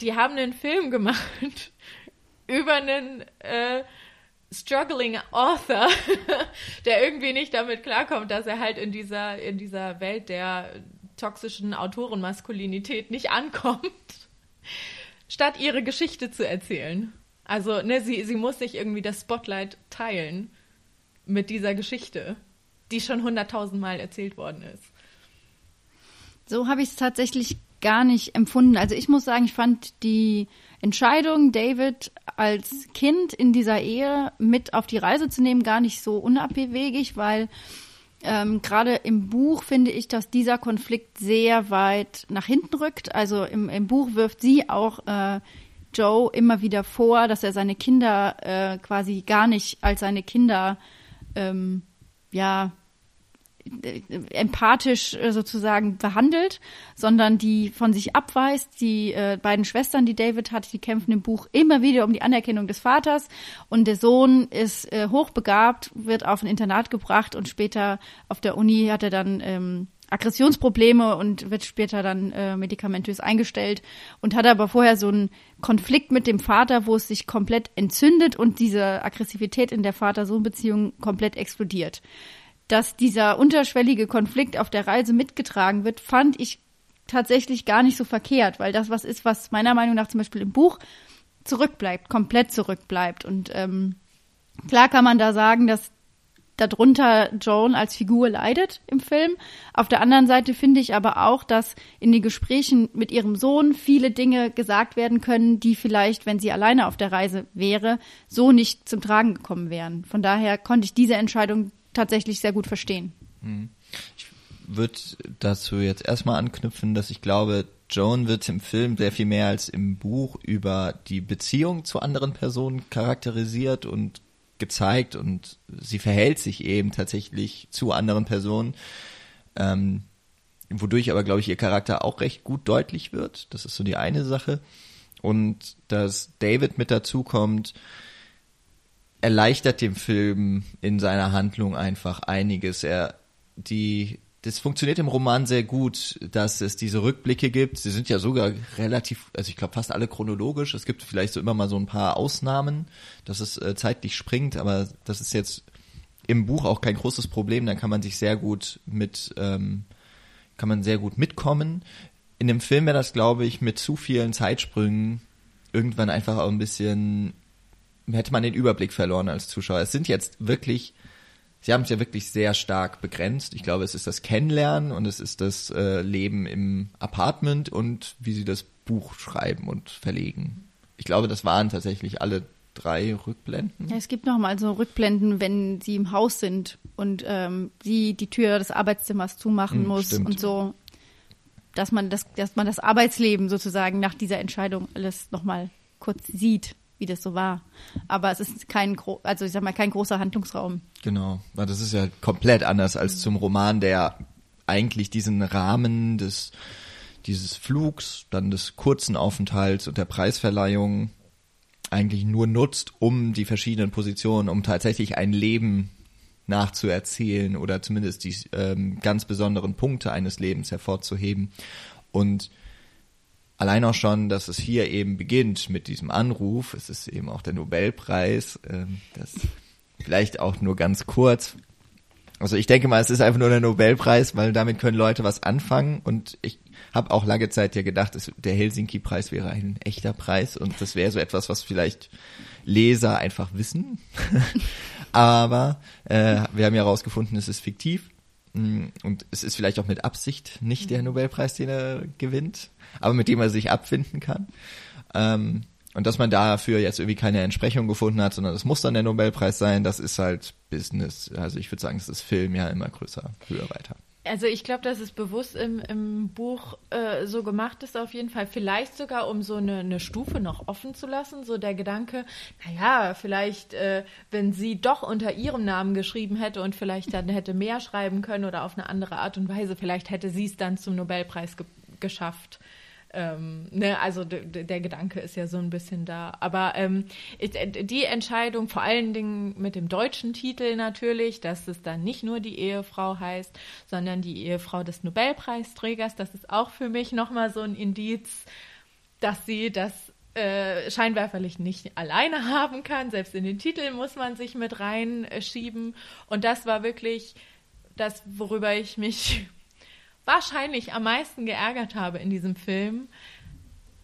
die haben einen Film gemacht [LAUGHS] über einen äh, struggling Author, [LAUGHS] der irgendwie nicht damit klarkommt, dass er halt in dieser in dieser Welt der toxischen Autorenmaskulinität nicht ankommt, [LAUGHS] statt ihre Geschichte zu erzählen. Also, ne, sie, sie muss sich irgendwie das Spotlight teilen mit dieser Geschichte, die schon hunderttausendmal erzählt worden ist. So habe ich es tatsächlich gar nicht empfunden. Also ich muss sagen, ich fand die Entscheidung, David als Kind in dieser Ehe mit auf die Reise zu nehmen, gar nicht so unabwegig, weil ähm, gerade im Buch finde ich, dass dieser Konflikt sehr weit nach hinten rückt. Also im, im Buch wirft sie auch äh, Joe immer wieder vor, dass er seine Kinder äh, quasi gar nicht als seine Kinder ähm, ja, empathisch äh, sozusagen behandelt, sondern die von sich abweist. Die äh, beiden Schwestern, die David hat, die kämpfen im Buch immer wieder um die Anerkennung des Vaters und der Sohn ist äh, hochbegabt, wird auf ein Internat gebracht und später auf der Uni hat er dann ähm, Aggressionsprobleme und wird später dann äh, medikamentös eingestellt und hat aber vorher so einen Konflikt mit dem Vater, wo es sich komplett entzündet und diese Aggressivität in der Vater-Sohn-Beziehung komplett explodiert dass dieser unterschwellige Konflikt auf der Reise mitgetragen wird, fand ich tatsächlich gar nicht so verkehrt, weil das was ist, was meiner Meinung nach zum Beispiel im Buch zurückbleibt, komplett zurückbleibt. Und ähm, klar kann man da sagen, dass darunter Joan als Figur leidet im Film. Auf der anderen Seite finde ich aber auch, dass in den Gesprächen mit ihrem Sohn viele Dinge gesagt werden können, die vielleicht, wenn sie alleine auf der Reise wäre, so nicht zum Tragen gekommen wären. Von daher konnte ich diese Entscheidung tatsächlich sehr gut verstehen. Hm. Ich würde dazu jetzt erstmal anknüpfen, dass ich glaube, Joan wird im Film sehr viel mehr als im Buch über die Beziehung zu anderen Personen charakterisiert und gezeigt und sie verhält sich eben tatsächlich zu anderen Personen, ähm, wodurch aber, glaube ich, ihr Charakter auch recht gut deutlich wird. Das ist so die eine Sache. Und dass David mit dazu kommt, erleichtert dem Film in seiner Handlung einfach einiges. Er, die, das funktioniert im Roman sehr gut, dass es diese Rückblicke gibt. Sie sind ja sogar relativ, also ich glaube fast alle chronologisch. Es gibt vielleicht so immer mal so ein paar Ausnahmen, dass es äh, zeitlich springt, aber das ist jetzt im Buch auch kein großes Problem. Dann kann man sich sehr gut mit, ähm, kann man sehr gut mitkommen. In dem Film wäre das, glaube ich, mit zu vielen Zeitsprüngen irgendwann einfach auch ein bisschen hätte man den Überblick verloren als Zuschauer. Es sind jetzt wirklich, sie haben es ja wirklich sehr stark begrenzt. Ich glaube, es ist das Kennenlernen und es ist das äh, Leben im Apartment und wie sie das Buch schreiben und verlegen. Ich glaube, das waren tatsächlich alle drei Rückblenden. Ja, es gibt noch mal so Rückblenden, wenn sie im Haus sind und ähm, sie die Tür des Arbeitszimmers zumachen hm, muss stimmt. und so, dass man das, dass man das Arbeitsleben sozusagen nach dieser Entscheidung alles noch mal kurz sieht wie das so war. Aber es ist kein, also ich sag mal, kein großer Handlungsraum. Genau, weil das ist ja komplett anders als zum Roman, der eigentlich diesen Rahmen des dieses Flugs, dann des kurzen Aufenthalts und der Preisverleihung eigentlich nur nutzt, um die verschiedenen Positionen, um tatsächlich ein Leben nachzuerzählen oder zumindest die ähm, ganz besonderen Punkte eines Lebens hervorzuheben. Und allein auch schon, dass es hier eben beginnt mit diesem Anruf. Es ist eben auch der Nobelpreis. Ähm, das vielleicht auch nur ganz kurz. Also ich denke mal, es ist einfach nur der Nobelpreis, weil damit können Leute was anfangen. Und ich habe auch lange Zeit ja gedacht, es, der Helsinki-Preis wäre ein echter Preis und das wäre so etwas, was vielleicht Leser einfach wissen. [LAUGHS] Aber äh, wir haben ja herausgefunden, es ist fiktiv. Mm, und es ist vielleicht auch mit Absicht nicht der. Nobelpreis, den er gewinnt, aber mit dem er sich abfinden kann. Ähm, und dass man dafür jetzt irgendwie keine Entsprechung gefunden hat, sondern es muss dann der Nobelpreis sein, das ist halt Business. Also ich würde sagen, es ist Film ja immer größer, höher, weiter. Also ich glaube, dass es bewusst im, im Buch äh, so gemacht ist, auf jeden Fall. Vielleicht sogar, um so eine, eine Stufe noch offen zu lassen. So der Gedanke, naja, vielleicht, äh, wenn sie doch unter ihrem Namen geschrieben hätte und vielleicht dann hätte mehr schreiben können oder auf eine andere Art und Weise, vielleicht hätte sie es dann zum Nobelpreis ge geschafft. Ähm, ne, also der Gedanke ist ja so ein bisschen da. Aber ähm, äh, die Entscheidung, vor allen Dingen mit dem deutschen Titel natürlich, dass es dann nicht nur die Ehefrau heißt, sondern die Ehefrau des Nobelpreisträgers, das ist auch für mich nochmal so ein Indiz, dass sie das äh, Scheinwerferlicht nicht alleine [LAUGHS] haben kann. Selbst in den Titel muss man sich mit reinschieben. Und das war wirklich das, worüber ich mich wahrscheinlich am meisten geärgert habe in diesem Film.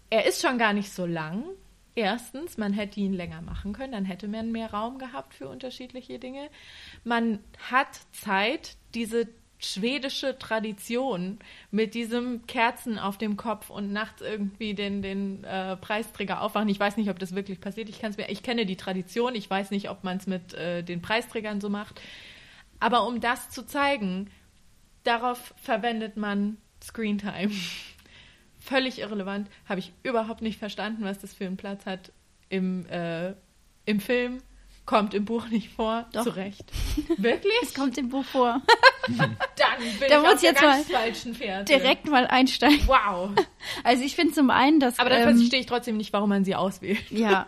Er ist schon gar nicht so lang. Erstens, man hätte ihn länger machen können, dann hätte man mehr Raum gehabt für unterschiedliche Dinge. Man hat Zeit, diese schwedische Tradition mit diesem Kerzen auf dem Kopf und nachts irgendwie den, den äh, Preisträger aufwachen. Ich weiß nicht, ob das wirklich passiert. Ich, kann's mir, ich kenne die Tradition. Ich weiß nicht, ob man es mit äh, den Preisträgern so macht. Aber um das zu zeigen, Darauf verwendet man Screentime. [LAUGHS] Völlig irrelevant. Habe ich überhaupt nicht verstanden, was das für einen Platz hat im, äh, im Film. Kommt im Buch nicht vor. Doch. Zu Recht. [LAUGHS] Wirklich? Es kommt im Buch vor. [LAUGHS] Dann bin Da ich muss auf jetzt ganz mal falschen Fährte. Direkt mal einsteigen. Wow. Also ich finde zum einen, dass Aber dann ähm, verstehe ich trotzdem nicht, warum man sie auswählt. Ja.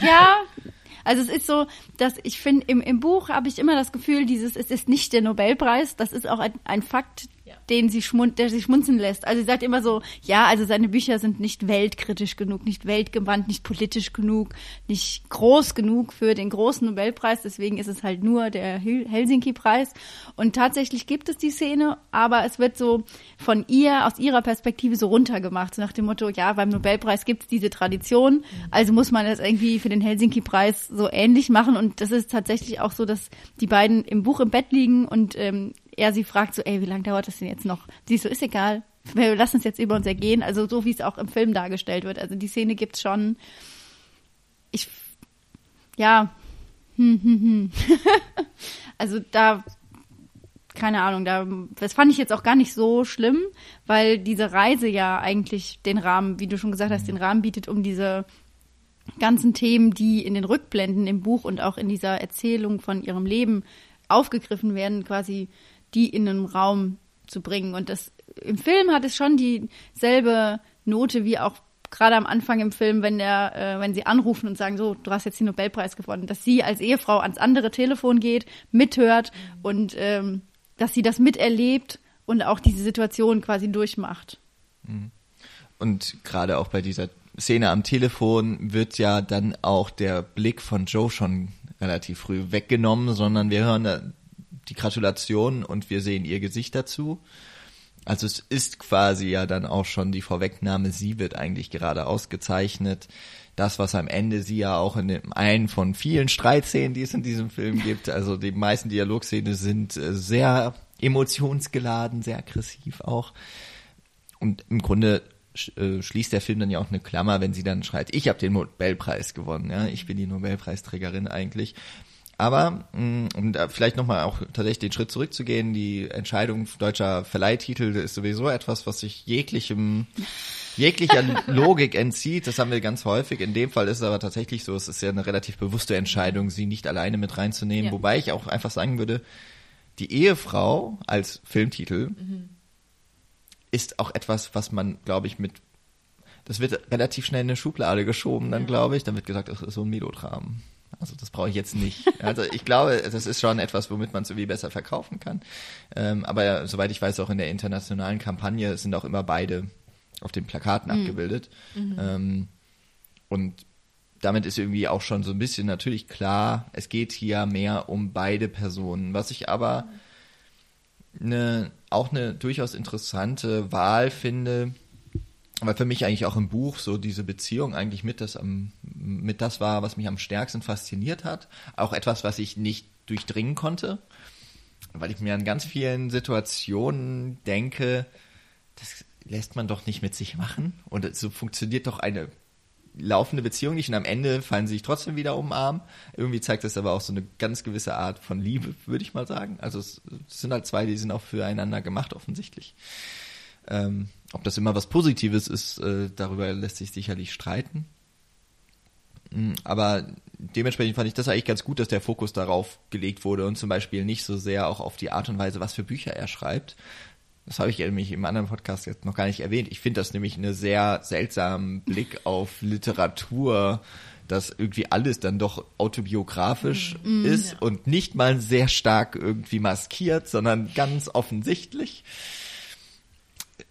ja. Also es ist so, dass ich finde, im, im Buch habe ich immer das Gefühl, dieses, es ist nicht der Nobelpreis, das ist auch ein, ein Fakt. Den sie schmund, der sie schmunzeln lässt. Also sie sagt immer so, ja, also seine Bücher sind nicht weltkritisch genug, nicht weltgewandt, nicht politisch genug, nicht groß genug für den großen Nobelpreis, deswegen ist es halt nur der Hel- Helsinki-Preis. Und tatsächlich gibt es die Szene, aber es wird so von ihr, aus ihrer Perspektive so runtergemacht, so nach dem Motto, ja, beim Nobelpreis gibt es diese Tradition, also muss man das irgendwie für den Helsinki-Preis so ähnlich machen. Und das ist tatsächlich auch so, dass die beiden im Buch im Bett liegen und ähm, er sie fragt so, ey, wie lange dauert das denn jetzt noch? Sie so, ist egal, wir lassen uns jetzt über uns ergehen. Also so, wie es auch im Film dargestellt wird. Also die Szene gibt's schon. Ich, ja, hm, hm, hm. also da, keine Ahnung, da, das fand ich jetzt auch gar nicht so schlimm, weil diese Reise ja eigentlich den Rahmen, wie du schon gesagt hast, den Rahmen bietet, um diese ganzen Themen, die in den Rückblenden im Buch und auch in dieser Erzählung von ihrem Leben aufgegriffen werden, quasi die in einen Raum zu bringen. Und das im Film hat es schon dieselbe Note wie auch gerade am Anfang im Film, wenn der, äh, wenn sie anrufen und sagen, so, du hast jetzt den Nobelpreis gewonnen, dass sie als Ehefrau ans andere Telefon geht, mithört und ähm, dass sie das miterlebt und auch diese Situation quasi durchmacht. Und gerade auch bei dieser Szene am Telefon wird ja dann auch der Blick von Joe schon relativ früh weggenommen, sondern wir hören die Gratulation und wir sehen ihr Gesicht dazu. Also es ist quasi ja dann auch schon die Vorwegnahme, sie wird eigentlich gerade ausgezeichnet. Das, was am Ende sie ja auch in dem einen von vielen Streitszenen, die es in diesem Film gibt, also die meisten Dialogszenen sind äh, sehr emotionsgeladen, sehr aggressiv auch. Und im Grunde äh, schließt der Film dann ja auch eine Klammer, wenn sie dann schreit, ich habe den Nobelpreis gewonnen, ja, ich bin die Nobelpreisträgerin eigentlich. Aber mh, um da vielleicht nochmal auch tatsächlich den Schritt zurückzugehen, die Entscheidung deutscher Verleihtitel ist sowieso etwas, was sich jeglichem jeglicher [LAUGHS] Logik entzieht. Das haben wir ganz häufig. In dem Fall ist es aber tatsächlich so, es ist ja eine relativ bewusste Entscheidung, sie nicht alleine mit reinzunehmen. Ja. Wobei ich auch einfach sagen würde, die Ehefrau als Filmtitel ist auch etwas, was man, glaube ich, mit das wird relativ schnell in eine Schublade geschoben, dann glaube ich. Dann wird gesagt, das ist so ein Melodram. Also das brauche ich jetzt nicht. Also ich glaube, das ist schon etwas, womit man es irgendwie besser verkaufen kann. Ähm, aber soweit ich weiß, auch in der internationalen Kampagne sind auch immer beide auf den Plakaten abgebildet. Ähm, und damit ist irgendwie auch schon so ein bisschen natürlich klar, es geht hier mehr um beide Personen. Was ich aber eine, auch eine durchaus interessante Wahl finde, weil für mich eigentlich auch im Buch so diese Beziehung eigentlich mit das am, mit das war, was mich am stärksten fasziniert hat. Auch etwas, was ich nicht durchdringen konnte, weil ich mir an ganz vielen Situationen denke, das lässt man doch nicht mit sich machen. Und so funktioniert doch eine laufende Beziehung nicht und am Ende fallen sie sich trotzdem wieder umarmen. Irgendwie zeigt das aber auch so eine ganz gewisse Art von Liebe, würde ich mal sagen. Also es, es sind halt zwei, die sind auch füreinander gemacht, offensichtlich. Ähm, ob das immer was Positives ist, äh, darüber lässt sich sicherlich streiten. Mm, Aber dementsprechend fand ich das eigentlich ganz gut, dass der Fokus darauf gelegt wurde und zum Beispiel nicht so sehr auch auf die Art und Weise, was für Bücher er schreibt. Das habe ich nämlich im anderen Podcast jetzt noch gar nicht erwähnt. Ich finde das nämlich einen sehr seltsamen Blick auf Literatur, dass irgendwie alles dann doch autobiografisch ist und nicht mal sehr stark irgendwie maskiert, sondern ganz offensichtlich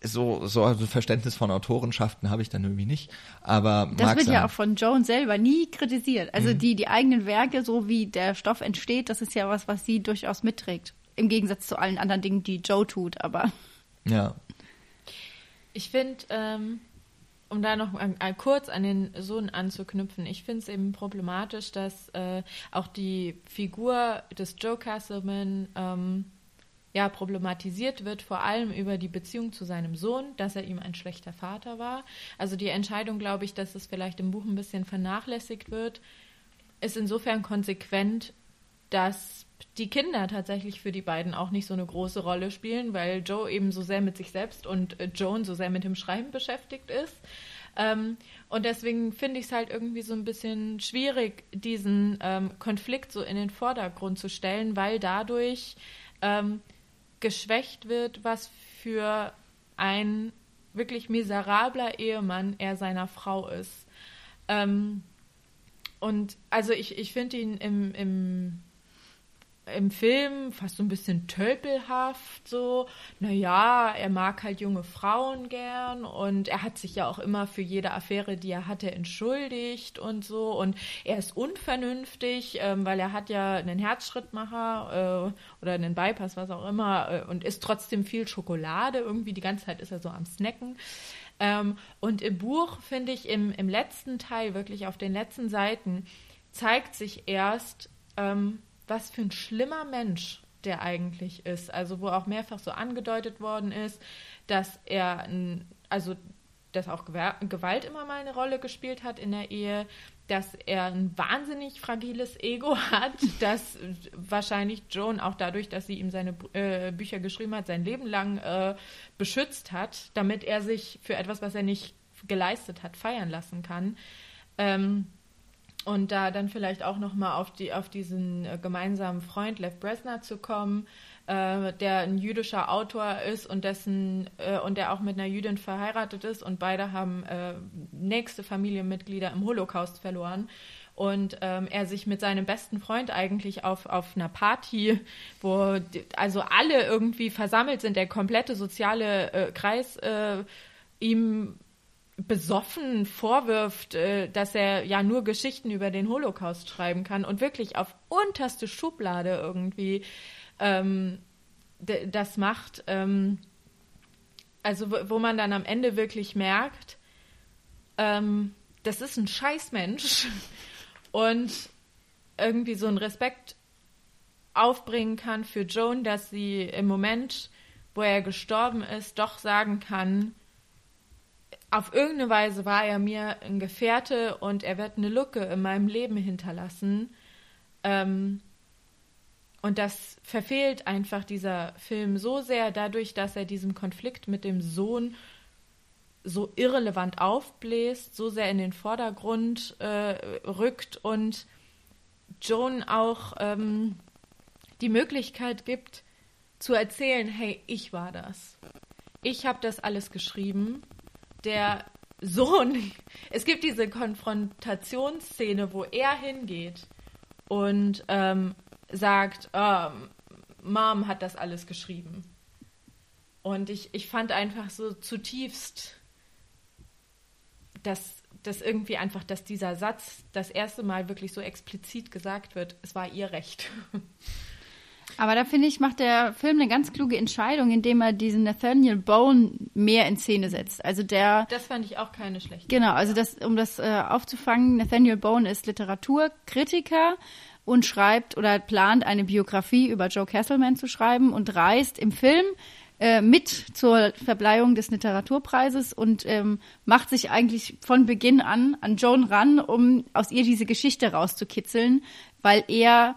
so, so ein Verständnis von Autorenschaften habe ich dann irgendwie nicht. Aber Das wird sein. ja auch von Jones selber nie kritisiert. Also die, die eigenen Werke, so wie der Stoff entsteht, das ist ja was, was sie durchaus mitträgt. Im Gegensatz zu allen anderen Dingen, die Joe tut, aber Ja. Ich finde, ähm, um da noch ein, kurz an den Sohn anzuknüpfen, ich finde es eben problematisch, dass äh, auch die Figur des Joe Castleman ähm, ja, problematisiert wird, vor allem über die Beziehung zu seinem Sohn, dass er ihm ein schlechter Vater war. Also die Entscheidung, glaube ich, dass es vielleicht im Buch ein bisschen vernachlässigt wird, ist insofern konsequent, dass die Kinder tatsächlich für die beiden auch nicht so eine große Rolle spielen, weil Joe eben so sehr mit sich selbst und äh, Joan so sehr mit dem Schreiben beschäftigt ist. Ähm, und deswegen finde ich es halt irgendwie so ein bisschen schwierig, diesen ähm, Konflikt so in den Vordergrund zu stellen, weil dadurch ähm, geschwächt wird, was für ein wirklich miserabler Ehemann er seiner Frau ist. Ähm, und also ich, ich finde ihn im, im im Film fast so ein bisschen tölpelhaft, so, naja, er mag halt junge Frauen gern und er hat sich ja auch immer für jede Affäre, die er hatte, entschuldigt und so und er ist unvernünftig, ähm, weil er hat ja einen Herzschrittmacher äh, oder einen Bypass, was auch immer, äh, und isst trotzdem viel Schokolade, irgendwie die ganze Zeit ist er so am Snacken. Ähm, und im Buch finde ich im, im letzten Teil, wirklich auf den letzten Seiten, zeigt sich erst, ähm, was für ein schlimmer Mensch der eigentlich ist. Also wo auch mehrfach so angedeutet worden ist, dass er, also dass auch Gewalt immer mal eine Rolle gespielt hat in der Ehe, dass er ein wahnsinnig fragiles Ego [LAUGHS] hat, dass wahrscheinlich Joan auch dadurch, dass sie ihm seine äh, Bücher geschrieben hat, sein Leben lang äh, beschützt hat, damit er sich für etwas, was er nicht geleistet hat, feiern lassen kann. Ähm, und da dann vielleicht auch nochmal auf, die, auf diesen äh, gemeinsamen Freund Lev Bresner zu kommen, äh, der ein jüdischer Autor ist und dessen äh, und der auch mit einer Jüdin verheiratet ist und beide haben äh, nächste Familienmitglieder im Holocaust verloren. Und ähm, er sich mit seinem besten Freund eigentlich auf, auf einer Party, wo die, also alle irgendwie versammelt sind, der komplette soziale äh, Kreis äh, ihm besoffen vorwirft, äh, dass er ja nur Geschichten über den Holocaust schreiben kann und wirklich auf unterste Schublade irgendwie ähm, das macht. Ähm, also wo, man dann am Ende wirklich merkt, ähm, das ist ein Scheißmensch [LAUGHS] und irgendwie so einen Respekt aufbringen kann für Joan, dass sie im Moment, wo er gestorben ist, doch sagen kann, auf irgendeine Weise war er mir ein Gefährte und er wird eine Lücke in meinem Leben hinterlassen. Ähm, und das verfehlt einfach dieser Film so sehr dadurch, dass er diesen Konflikt mit dem Sohn so irrelevant aufbläst, so sehr in den Vordergrund äh, rückt und Joan auch ähm, die Möglichkeit gibt zu erzählen, hey, ich war das. Ich habe das alles geschrieben der Sohn, es gibt diese Konfrontationsszene, wo er hingeht und ähm, sagt, oh, Mom hat das alles geschrieben. Und ich, ich fand einfach so zutiefst, dass, dass irgendwie einfach, dass dieser Satz das erste Mal wirklich so explizit gesagt wird, es war ihr Recht. [LAUGHS] Aber da finde ich, macht der Film eine ganz kluge Entscheidung, indem er diesen Nathaniel Bone mehr in Szene setzt. Also der. Das fand ich auch keine schlechte. Genau, also das, um das äh, aufzufangen, Nathaniel Bone ist Literaturkritiker und schreibt oder plant eine Biografie über Joe Castleman zu schreiben und reist im Film äh, mit zur Verbleihung des Literaturpreises und ähm, macht sich eigentlich von Beginn an an Joan ran, um aus ihr diese Geschichte rauszukitzeln, weil er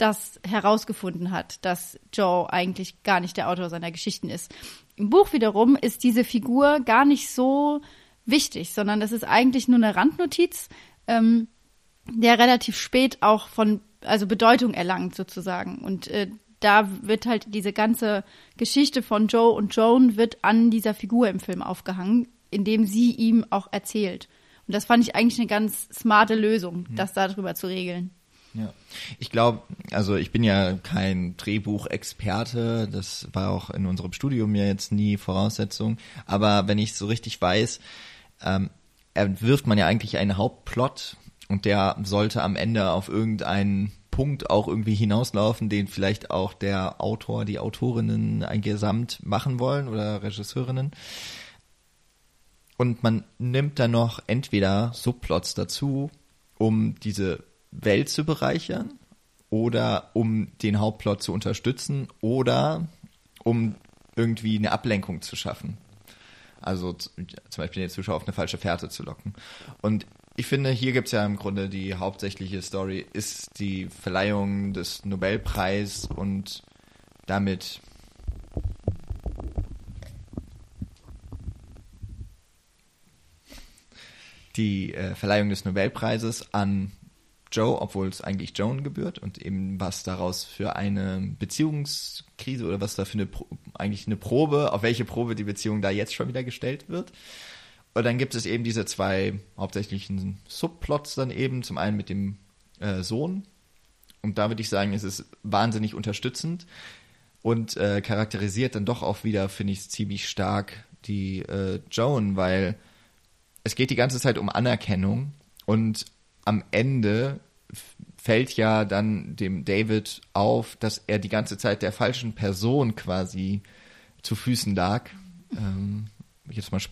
das herausgefunden hat, dass Joe eigentlich gar nicht der Autor seiner Geschichten ist. Im Buch wiederum ist diese Figur gar nicht so wichtig, sondern das ist eigentlich nur eine Randnotiz, ähm, der relativ spät auch von, also Bedeutung erlangt sozusagen. Und äh, da wird halt diese ganze Geschichte von Joe und Joan wird an dieser Figur im Film aufgehangen, indem sie ihm auch erzählt. Und das fand ich eigentlich eine ganz smarte Lösung, mhm. das darüber zu regeln. Ja, ich glaube, also ich bin ja kein Drehbuchexperte, das war auch in unserem Studium ja jetzt nie Voraussetzung, aber wenn ich so richtig weiß, ähm, wirft man ja eigentlich einen Hauptplot und der sollte am Ende auf irgendeinen Punkt auch irgendwie hinauslaufen, den vielleicht auch der Autor, die Autorinnen ein Gesamt machen wollen oder Regisseurinnen. Und man nimmt dann noch entweder Subplots dazu, um diese Welt zu bereichern oder um den Hauptplot zu unterstützen oder um irgendwie eine Ablenkung zu schaffen. Also zum Beispiel den Zuschauer auf eine falsche Fährte zu locken. Und ich finde, hier gibt es ja im Grunde die hauptsächliche Story, ist die Verleihung des Nobelpreis und damit die äh, Verleihung des Nobelpreises an Joe, obwohl es eigentlich Joan gebührt und eben was daraus für eine Beziehungskrise oder was da für eine eigentlich eine Probe, auf welche Probe die Beziehung da jetzt schon wieder gestellt wird. Und dann gibt es eben diese zwei hauptsächlichen Subplots dann eben, zum einen mit dem äh, Sohn. Und da würde ich sagen, es ist wahnsinnig unterstützend und äh, charakterisiert dann doch auch wieder, finde ich, ziemlich stark die äh, Joan, weil es geht die ganze Zeit um Anerkennung und am Ende fällt ja dann dem David auf, dass er die ganze Zeit der falschen Person quasi zu Füßen lag. Ähm, jetzt mal ein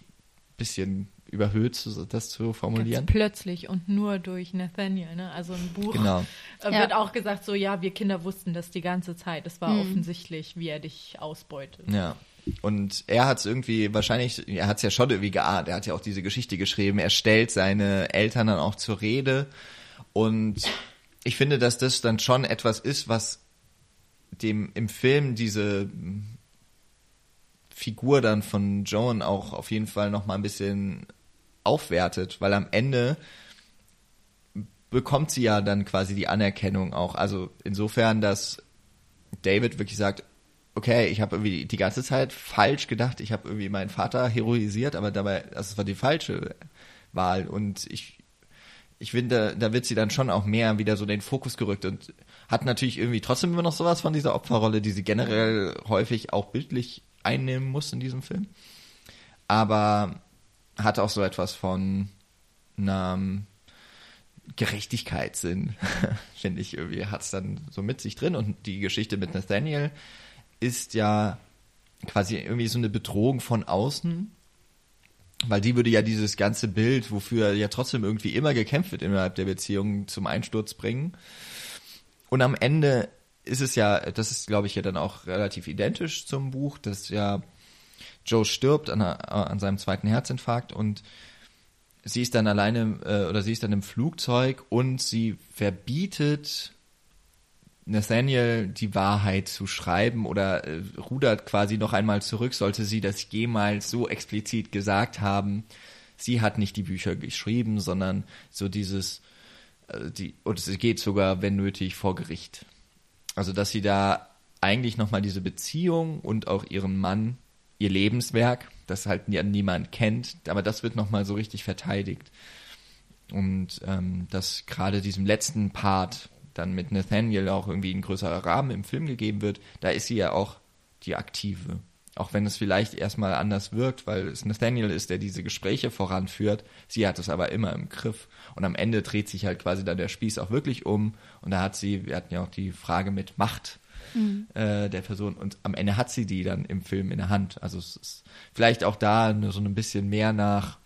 bisschen überhöht, das zu formulieren. Ganz plötzlich und nur durch Nathaniel. Ne? Also im Buch genau. äh, wird ja. auch gesagt, so ja, wir Kinder wussten das die ganze Zeit. Es war mhm. offensichtlich, wie er dich ausbeutet. Ja. Und er hat es irgendwie, wahrscheinlich, er hat es ja schon irgendwie geahnt, er hat ja auch diese Geschichte geschrieben, er stellt seine Eltern dann auch zur Rede. Und ich finde, dass das dann schon etwas ist, was dem im Film diese Figur dann von Joan auch auf jeden Fall noch mal ein bisschen aufwertet, weil am Ende bekommt sie ja dann quasi die Anerkennung auch. Also insofern, dass David wirklich sagt, okay, ich habe irgendwie die ganze Zeit falsch gedacht, ich habe irgendwie meinen Vater heroisiert, aber dabei, das war die falsche Wahl und ich, ich finde, da wird sie dann schon auch mehr wieder so den Fokus gerückt und hat natürlich irgendwie trotzdem immer noch sowas von dieser Opferrolle, die sie generell häufig auch bildlich einnehmen muss in diesem Film. Aber hat auch so etwas von einem Gerechtigkeitssinn, [LAUGHS] finde ich irgendwie, hat es dann so mit sich drin. Und die Geschichte mit Nathaniel ist ja quasi irgendwie so eine Bedrohung von außen, weil die würde ja dieses ganze Bild, wofür ja trotzdem irgendwie immer gekämpft wird innerhalb der Beziehung, zum Einsturz bringen. Und am Ende ist es ja, das ist glaube ich ja dann auch relativ identisch zum Buch, dass ja Joe stirbt an, an seinem zweiten Herzinfarkt und sie ist dann alleine äh, oder sie ist dann im Flugzeug und sie verbietet Nathaniel die Wahrheit zu schreiben oder äh, rudert quasi noch einmal zurück, sollte sie das jemals so explizit gesagt haben. Sie hat nicht die Bücher geschrieben, sondern so dieses, äh, die, und es geht sogar, wenn nötig, vor Gericht. Also, dass sie da eigentlich nochmal diese Beziehung und auch ihren Mann, ihr Lebenswerk, das halt niemand kennt, aber das wird nochmal so richtig verteidigt. Und ähm, dass gerade diesem letzten Part dann mit Nathaniel auch irgendwie ein größerer Rahmen im Film gegeben wird, da ist sie ja auch die Aktive. Auch wenn es vielleicht erstmal anders wirkt, weil es Nathaniel ist, der diese Gespräche voranführt. Sie hat es aber immer im Griff. Und am Ende dreht sich halt quasi dann der Spieß auch wirklich um. Und da hat sie, wir hatten ja auch die Frage mit Macht mhm. äh, der Person. Und am Ende hat sie die dann im Film in der Hand. Also es ist vielleicht auch da nur so ein bisschen mehr nach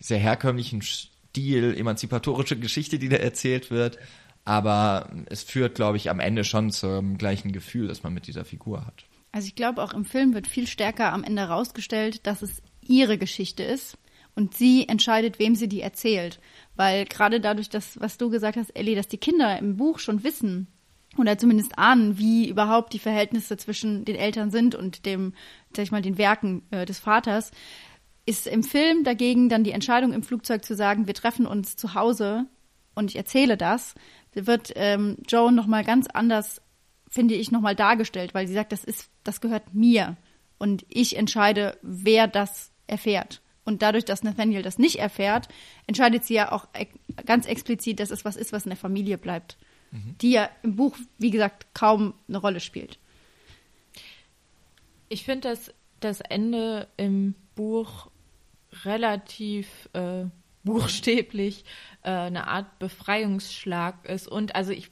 sehr herkömmlichen Stil, emanzipatorische Geschichte, die da erzählt wird. Aber es führt, glaube ich, am Ende schon zum gleichen Gefühl, das man mit dieser Figur hat. Also ich glaube, auch im Film wird viel stärker am Ende herausgestellt, dass es ihre Geschichte ist und sie entscheidet, wem sie die erzählt. Weil gerade dadurch, dass, was du gesagt hast, Ellie, dass die Kinder im Buch schon wissen oder zumindest ahnen, wie überhaupt die Verhältnisse zwischen den Eltern sind und dem, sag ich mal, den Werken äh, des Vaters, ist im Film dagegen dann die Entscheidung im Flugzeug zu sagen, wir treffen uns zu Hause und ich erzähle das, wird ähm, Joan nochmal ganz anders, finde ich, nochmal dargestellt, weil sie sagt, das ist, das gehört mir. Und ich entscheide, wer das erfährt. Und dadurch, dass Nathaniel das nicht erfährt, entscheidet sie ja auch ganz explizit, dass es was ist, was in der Familie bleibt. Mhm. Die ja im Buch, wie gesagt, kaum eine Rolle spielt. Ich finde, dass das Ende im Buch relativ äh, buchstäblich äh, eine Art Befreiungsschlag ist. Und also ich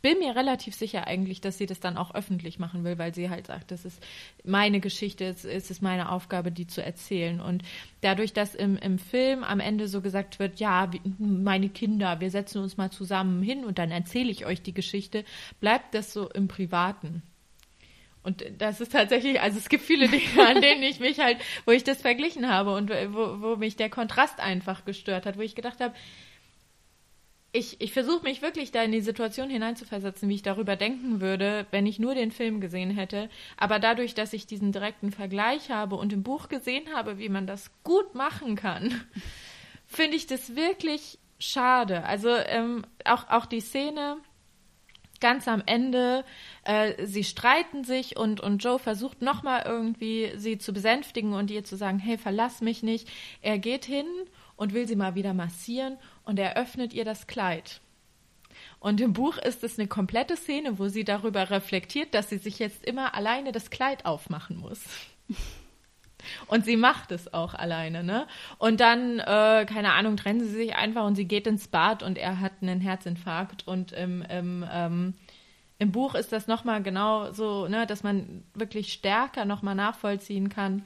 bin mir relativ sicher eigentlich, dass sie das dann auch öffentlich machen will, weil sie halt sagt, das ist meine Geschichte, es ist meine Aufgabe, die zu erzählen. Und dadurch, dass im, im Film am Ende so gesagt wird, ja, meine Kinder, wir setzen uns mal zusammen hin und dann erzähle ich euch die Geschichte, bleibt das so im Privaten. Und das ist tatsächlich, also es gibt viele Dinge, an denen ich mich halt, wo ich das verglichen habe und wo, wo mich der Kontrast einfach gestört hat, wo ich gedacht habe, ich, ich versuche mich wirklich da in die Situation hineinzuversetzen, wie ich darüber denken würde, wenn ich nur den Film gesehen hätte. Aber dadurch, dass ich diesen direkten Vergleich habe und im Buch gesehen habe, wie man das gut machen kann, finde ich das wirklich schade. Also ähm, auch, auch die Szene ganz am Ende, äh, sie streiten sich und, und Joe versucht nochmal irgendwie sie zu besänftigen und ihr zu sagen, hey, verlass mich nicht. Er geht hin und will sie mal wieder massieren und er öffnet ihr das Kleid. Und im Buch ist es eine komplette Szene, wo sie darüber reflektiert, dass sie sich jetzt immer alleine das Kleid aufmachen muss. [LAUGHS] Und sie macht es auch alleine, ne? Und dann, äh, keine Ahnung, trennen sie sich einfach und sie geht ins Bad und er hat einen Herzinfarkt. Und im, im, ähm, im Buch ist das nochmal genau so, ne, dass man wirklich stärker nochmal nachvollziehen kann,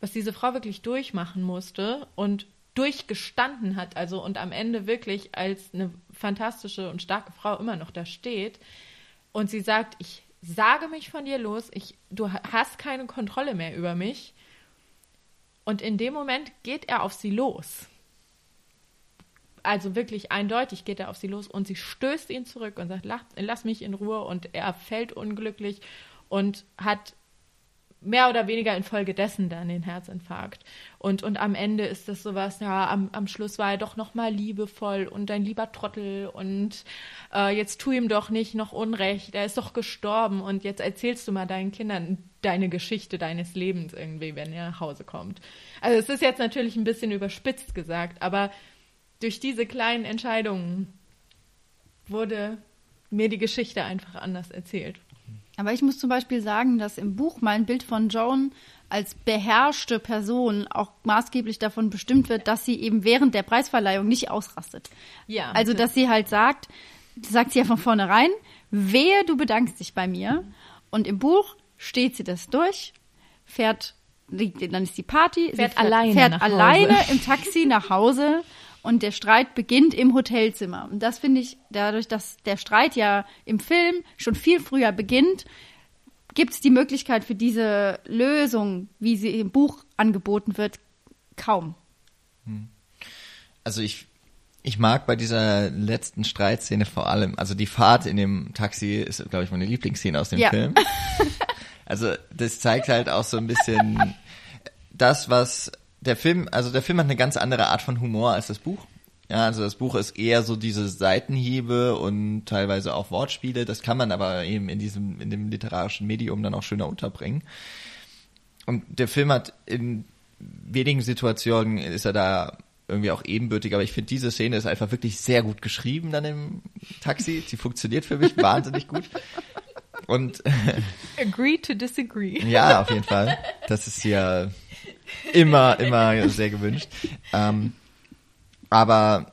was diese Frau wirklich durchmachen musste und durchgestanden hat, also und am Ende wirklich als eine fantastische und starke Frau immer noch da steht. Und sie sagt, ich sage mich von dir los, ich, du hast keine Kontrolle mehr über mich. Und in dem Moment geht er auf sie los. Also wirklich eindeutig geht er auf sie los und sie stößt ihn zurück und sagt, lass mich in Ruhe. Und er fällt unglücklich und hat mehr oder weniger infolgedessen dann den Herzinfarkt. Und, und am Ende ist das sowas, ja, am, am Schluss war er doch nochmal liebevoll und ein lieber Trottel und äh, jetzt tu ihm doch nicht noch Unrecht, er ist doch gestorben und jetzt erzählst du mal deinen Kindern deine Geschichte deines Lebens irgendwie, wenn er nach Hause kommt. Also es ist jetzt natürlich ein bisschen überspitzt gesagt, aber durch diese kleinen Entscheidungen wurde mir die Geschichte einfach anders erzählt. Aber ich muss zum Beispiel sagen, dass im Buch mein Bild von Joan als beherrschte Person auch maßgeblich davon bestimmt wird, dass sie eben während der Preisverleihung nicht ausrastet. Ja. Also, dass sie halt sagt, sagt sie ja von vornherein, wehe, du bedankst dich bei mir. Und im Buch steht sie das durch, fährt, dann ist die Party, fährt, fährt alleine, fährt alleine im Taxi nach Hause und der Streit beginnt im Hotelzimmer. Und das finde ich, dadurch, dass der Streit ja im Film schon viel früher beginnt, gibt es die Möglichkeit für diese Lösung, wie sie im Buch angeboten wird, kaum. Hm. Also ich, ich mag bei dieser letzten Streitszene vor allem, also die Fahrt in dem Taxi ist, glaube ich, meine Lieblingsszene aus dem ja. Film. [LAUGHS] Also das zeigt halt auch so ein bisschen [LAUGHS] das, was der Film, also der Film hat eine ganz andere Art von Humor als das Buch. Ja, also das Buch ist eher so diese Seitenhiebe und teilweise auch Wortspiele. Das kann man aber eben in diesem, in dem literarischen Medium dann auch schöner unterbringen. Und der Film hat in wenigen Situationen ist er da irgendwie auch ebenbürtig, aber ich finde diese Szene ist einfach wirklich sehr gut geschrieben dann im Taxi. Sie funktioniert für mich wahnsinnig gut. Und agree to disagree. Ja, auf jeden Fall. Das ist ja immer, immer sehr gewünscht. Ähm, aber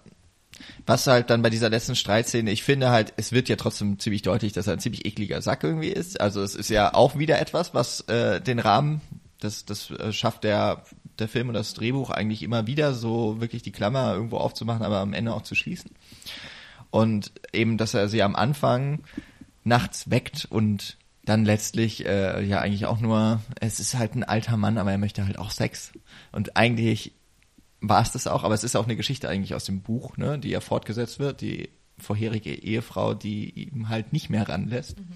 was halt dann bei dieser letzten Streitszene, ich finde halt, es wird ja trotzdem ziemlich deutlich, dass er ein ziemlich ekliger Sack irgendwie ist. Also es ist ja auch wieder etwas, was äh, den Rahmen, das, das äh, schafft der, der Film und das Drehbuch eigentlich immer wieder so wirklich die Klammer irgendwo aufzumachen, aber am Ende auch zu schließen. Und eben, dass er sie am Anfang nachts weckt und dann letztlich äh, ja eigentlich auch nur, es ist halt ein alter Mann, aber er möchte halt auch Sex. Und eigentlich war es das auch, aber es ist auch eine Geschichte eigentlich aus dem Buch, ne, die ja fortgesetzt wird, die vorherige Ehefrau, die ihm halt nicht mehr ranlässt. Mhm.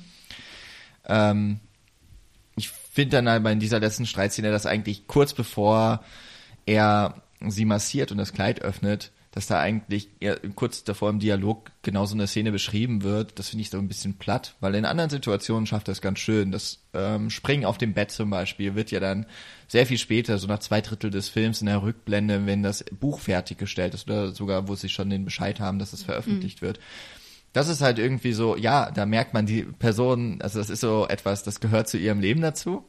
Ähm, ich finde dann aber in dieser letzten Streitszene, dass eigentlich kurz bevor er sie massiert und das Kleid öffnet, dass da eigentlich ja, kurz davor im Dialog genau so eine Szene beschrieben wird, das finde ich so ein bisschen platt, weil in anderen Situationen schafft das ganz schön. Das ähm, Springen auf dem Bett zum Beispiel wird ja dann sehr viel später, so nach zwei Drittel des Films in der Rückblende, wenn das Buch fertiggestellt ist oder sogar, wo sie schon den Bescheid haben, dass es veröffentlicht mhm. wird. Das ist halt irgendwie so, ja, da merkt man die Person, also das ist so etwas, das gehört zu ihrem Leben dazu.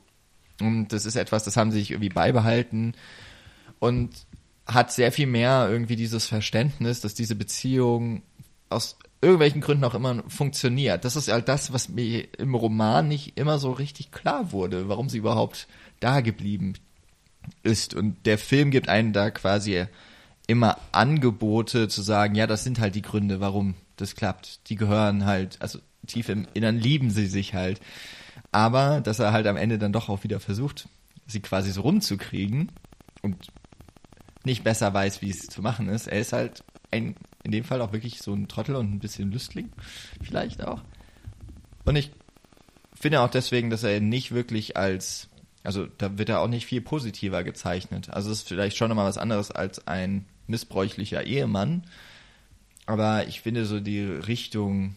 Und das ist etwas, das haben sie sich irgendwie beibehalten. Und hat sehr viel mehr irgendwie dieses Verständnis, dass diese Beziehung aus irgendwelchen Gründen auch immer funktioniert. Das ist halt das, was mir im Roman nicht immer so richtig klar wurde, warum sie überhaupt da geblieben ist. Und der Film gibt einen da quasi immer Angebote zu sagen, ja, das sind halt die Gründe, warum das klappt. Die gehören halt, also tief im Innern lieben sie sich halt. Aber dass er halt am Ende dann doch auch wieder versucht, sie quasi so rumzukriegen und nicht besser weiß, wie es zu machen ist. Er ist halt ein, in dem Fall auch wirklich so ein Trottel und ein bisschen Lüstling, vielleicht auch. Und ich finde auch deswegen, dass er nicht wirklich als, also da wird er auch nicht viel positiver gezeichnet. Also es ist vielleicht schon nochmal was anderes als ein missbräuchlicher Ehemann. Aber ich finde so die Richtung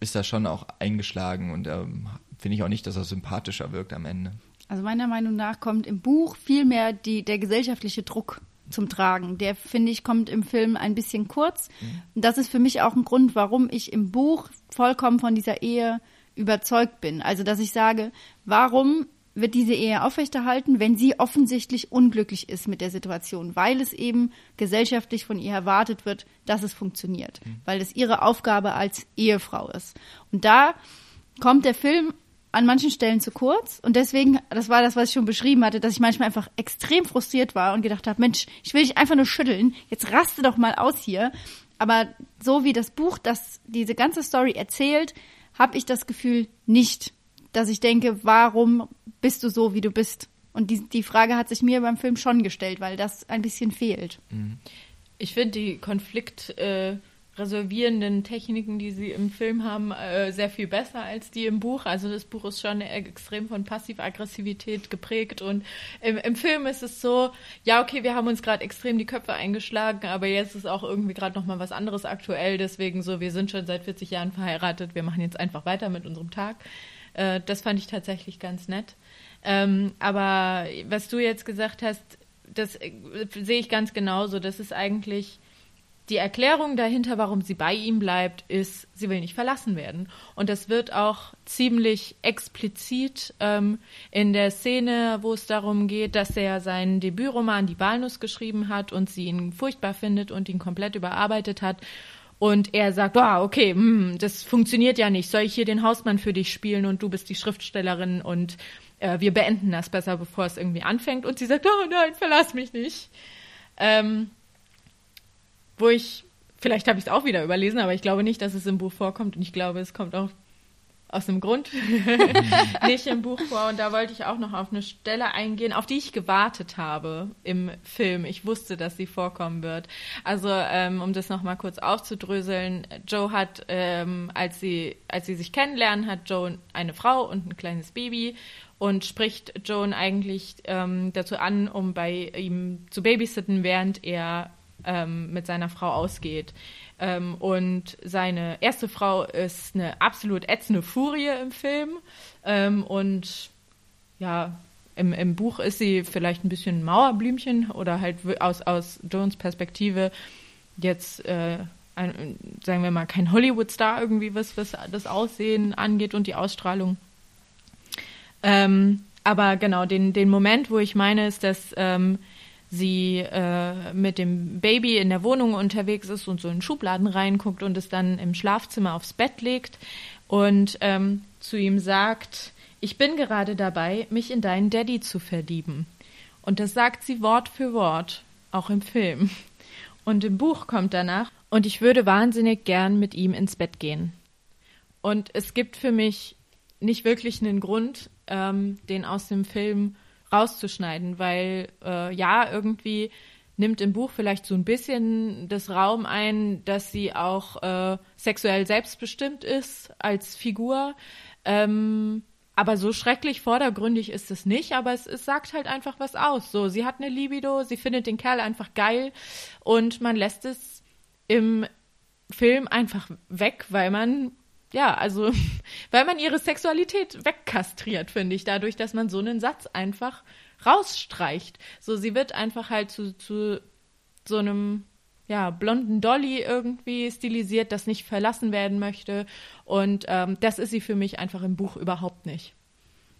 ist da schon auch eingeschlagen und ähm, finde ich auch nicht, dass er sympathischer wirkt am Ende. Also meiner Meinung nach kommt im Buch vielmehr die, der gesellschaftliche Druck zum Tragen. Der, finde ich, kommt im Film ein bisschen kurz. Mhm. Das ist für mich auch ein Grund, warum ich im Buch vollkommen von dieser Ehe überzeugt bin. Also, dass ich sage, warum wird diese Ehe aufrechterhalten, wenn sie offensichtlich unglücklich ist mit der Situation, weil es eben gesellschaftlich von ihr erwartet wird, dass es funktioniert, mhm. weil es ihre Aufgabe als Ehefrau ist. Und da kommt der Film an manchen Stellen zu kurz und deswegen, das war das, was ich schon beschrieben hatte, dass ich manchmal einfach extrem frustriert war und gedacht habe, Mensch, ich will dich einfach nur schütteln, jetzt raste doch mal aus hier. Aber so wie das Buch das diese ganze Story erzählt, habe ich das Gefühl nicht, dass ich denke, warum bist du so, wie du bist? Und die, die Frage hat sich mir beim Film schon gestellt, weil das ein bisschen fehlt. Mhm. Ich finde die Konflikt äh, resolvierenden Techniken, die sie im Film haben, äh, sehr viel besser als die im Buch. Also das Buch ist schon extrem von Passiv-Aggressivität geprägt und im, im, Film ist es so, ja okay, wir haben uns gerade extrem die Köpfe eingeschlagen, aber jetzt ist auch irgendwie gerade noch mal was anderes aktuell. Deswegen so, wir sind schon seit 40 Jahren verheiratet, wir machen jetzt einfach weiter mit unserem Tag. Äh, das fand ich tatsächlich ganz nett. Ähm, aber was du jetzt gesagt hast, das äh, sehe ich ganz genauso. Das ist eigentlich die Erklärung dahinter, warum sie bei ihm bleibt, ist, sie will nicht verlassen werden. Und das wird auch ziemlich explizit ähm, in der Szene, wo es darum geht, dass er seinen Debütroman Die Walnuss geschrieben hat und sie ihn furchtbar findet und ihn komplett überarbeitet hat. Und er sagt, oh, okay, hm, das funktioniert ja nicht. Soll ich hier den Hausmann für dich spielen und du bist die Schriftstellerin und äh, wir beenden das besser, bevor es irgendwie anfängt. Und sie sagt, oh nein, verlass mich nicht. Ähm, wo ich, vielleicht habe ich es auch wieder überlesen, aber ich glaube nicht, dass es im Buch vorkommt und ich glaube, es kommt auch aus dem Grund [LAUGHS] nicht im Buch vor. Und da wollte ich auch noch auf eine Stelle eingehen, auf die ich gewartet habe im Film. Ich wusste, dass sie vorkommen wird. Also, ähm, um das nochmal kurz aufzudröseln, Joe hat, ähm, als sie, als sie sich kennenlernen, hat Joe eine Frau und ein kleines Baby und spricht Joan eigentlich ähm, dazu an, um bei ihm zu babysitten, während er ähm, mit seiner Frau ausgeht. Ähm, und seine erste Frau ist eine absolut ätzende Furie im Film. Ähm, und ja, im, im Buch ist sie vielleicht ein bisschen Mauerblümchen oder halt aus, aus Jones Perspektive jetzt, äh, ein, sagen wir mal, kein Hollywood-Star irgendwie, was, was das Aussehen angeht und die Ausstrahlung. Ähm, aber genau, den, den Moment, wo ich meine, ist, dass ähm, sie äh, mit dem Baby in der Wohnung unterwegs ist und so in Schubladen reinguckt und es dann im Schlafzimmer aufs Bett legt und ähm, zu ihm sagt, ich bin gerade dabei, mich in deinen Daddy zu verlieben. Und das sagt sie Wort für Wort, auch im Film. Und im Buch kommt danach, und ich würde wahnsinnig gern mit ihm ins Bett gehen. Und es gibt für mich nicht wirklich einen Grund, ähm, den aus dem Film rauszuschneiden, weil äh, ja, irgendwie nimmt im Buch vielleicht so ein bisschen das Raum ein, dass sie auch äh, sexuell selbstbestimmt ist als Figur. Ähm, aber so schrecklich vordergründig ist es nicht, aber es, es sagt halt einfach was aus. So, sie hat eine Libido, sie findet den Kerl einfach geil und man lässt es im Film einfach weg, weil man ja, also, [LAUGHS] weil man ihre Sexualität wegkastriert, finde ich, dadurch, dass man so einen Satz einfach rausstreicht. So, sie wird einfach halt zu, zu so einem, ja, blonden Dolly irgendwie stilisiert, das nicht verlassen werden möchte. Und ähm, das ist sie für mich einfach im Buch überhaupt nicht.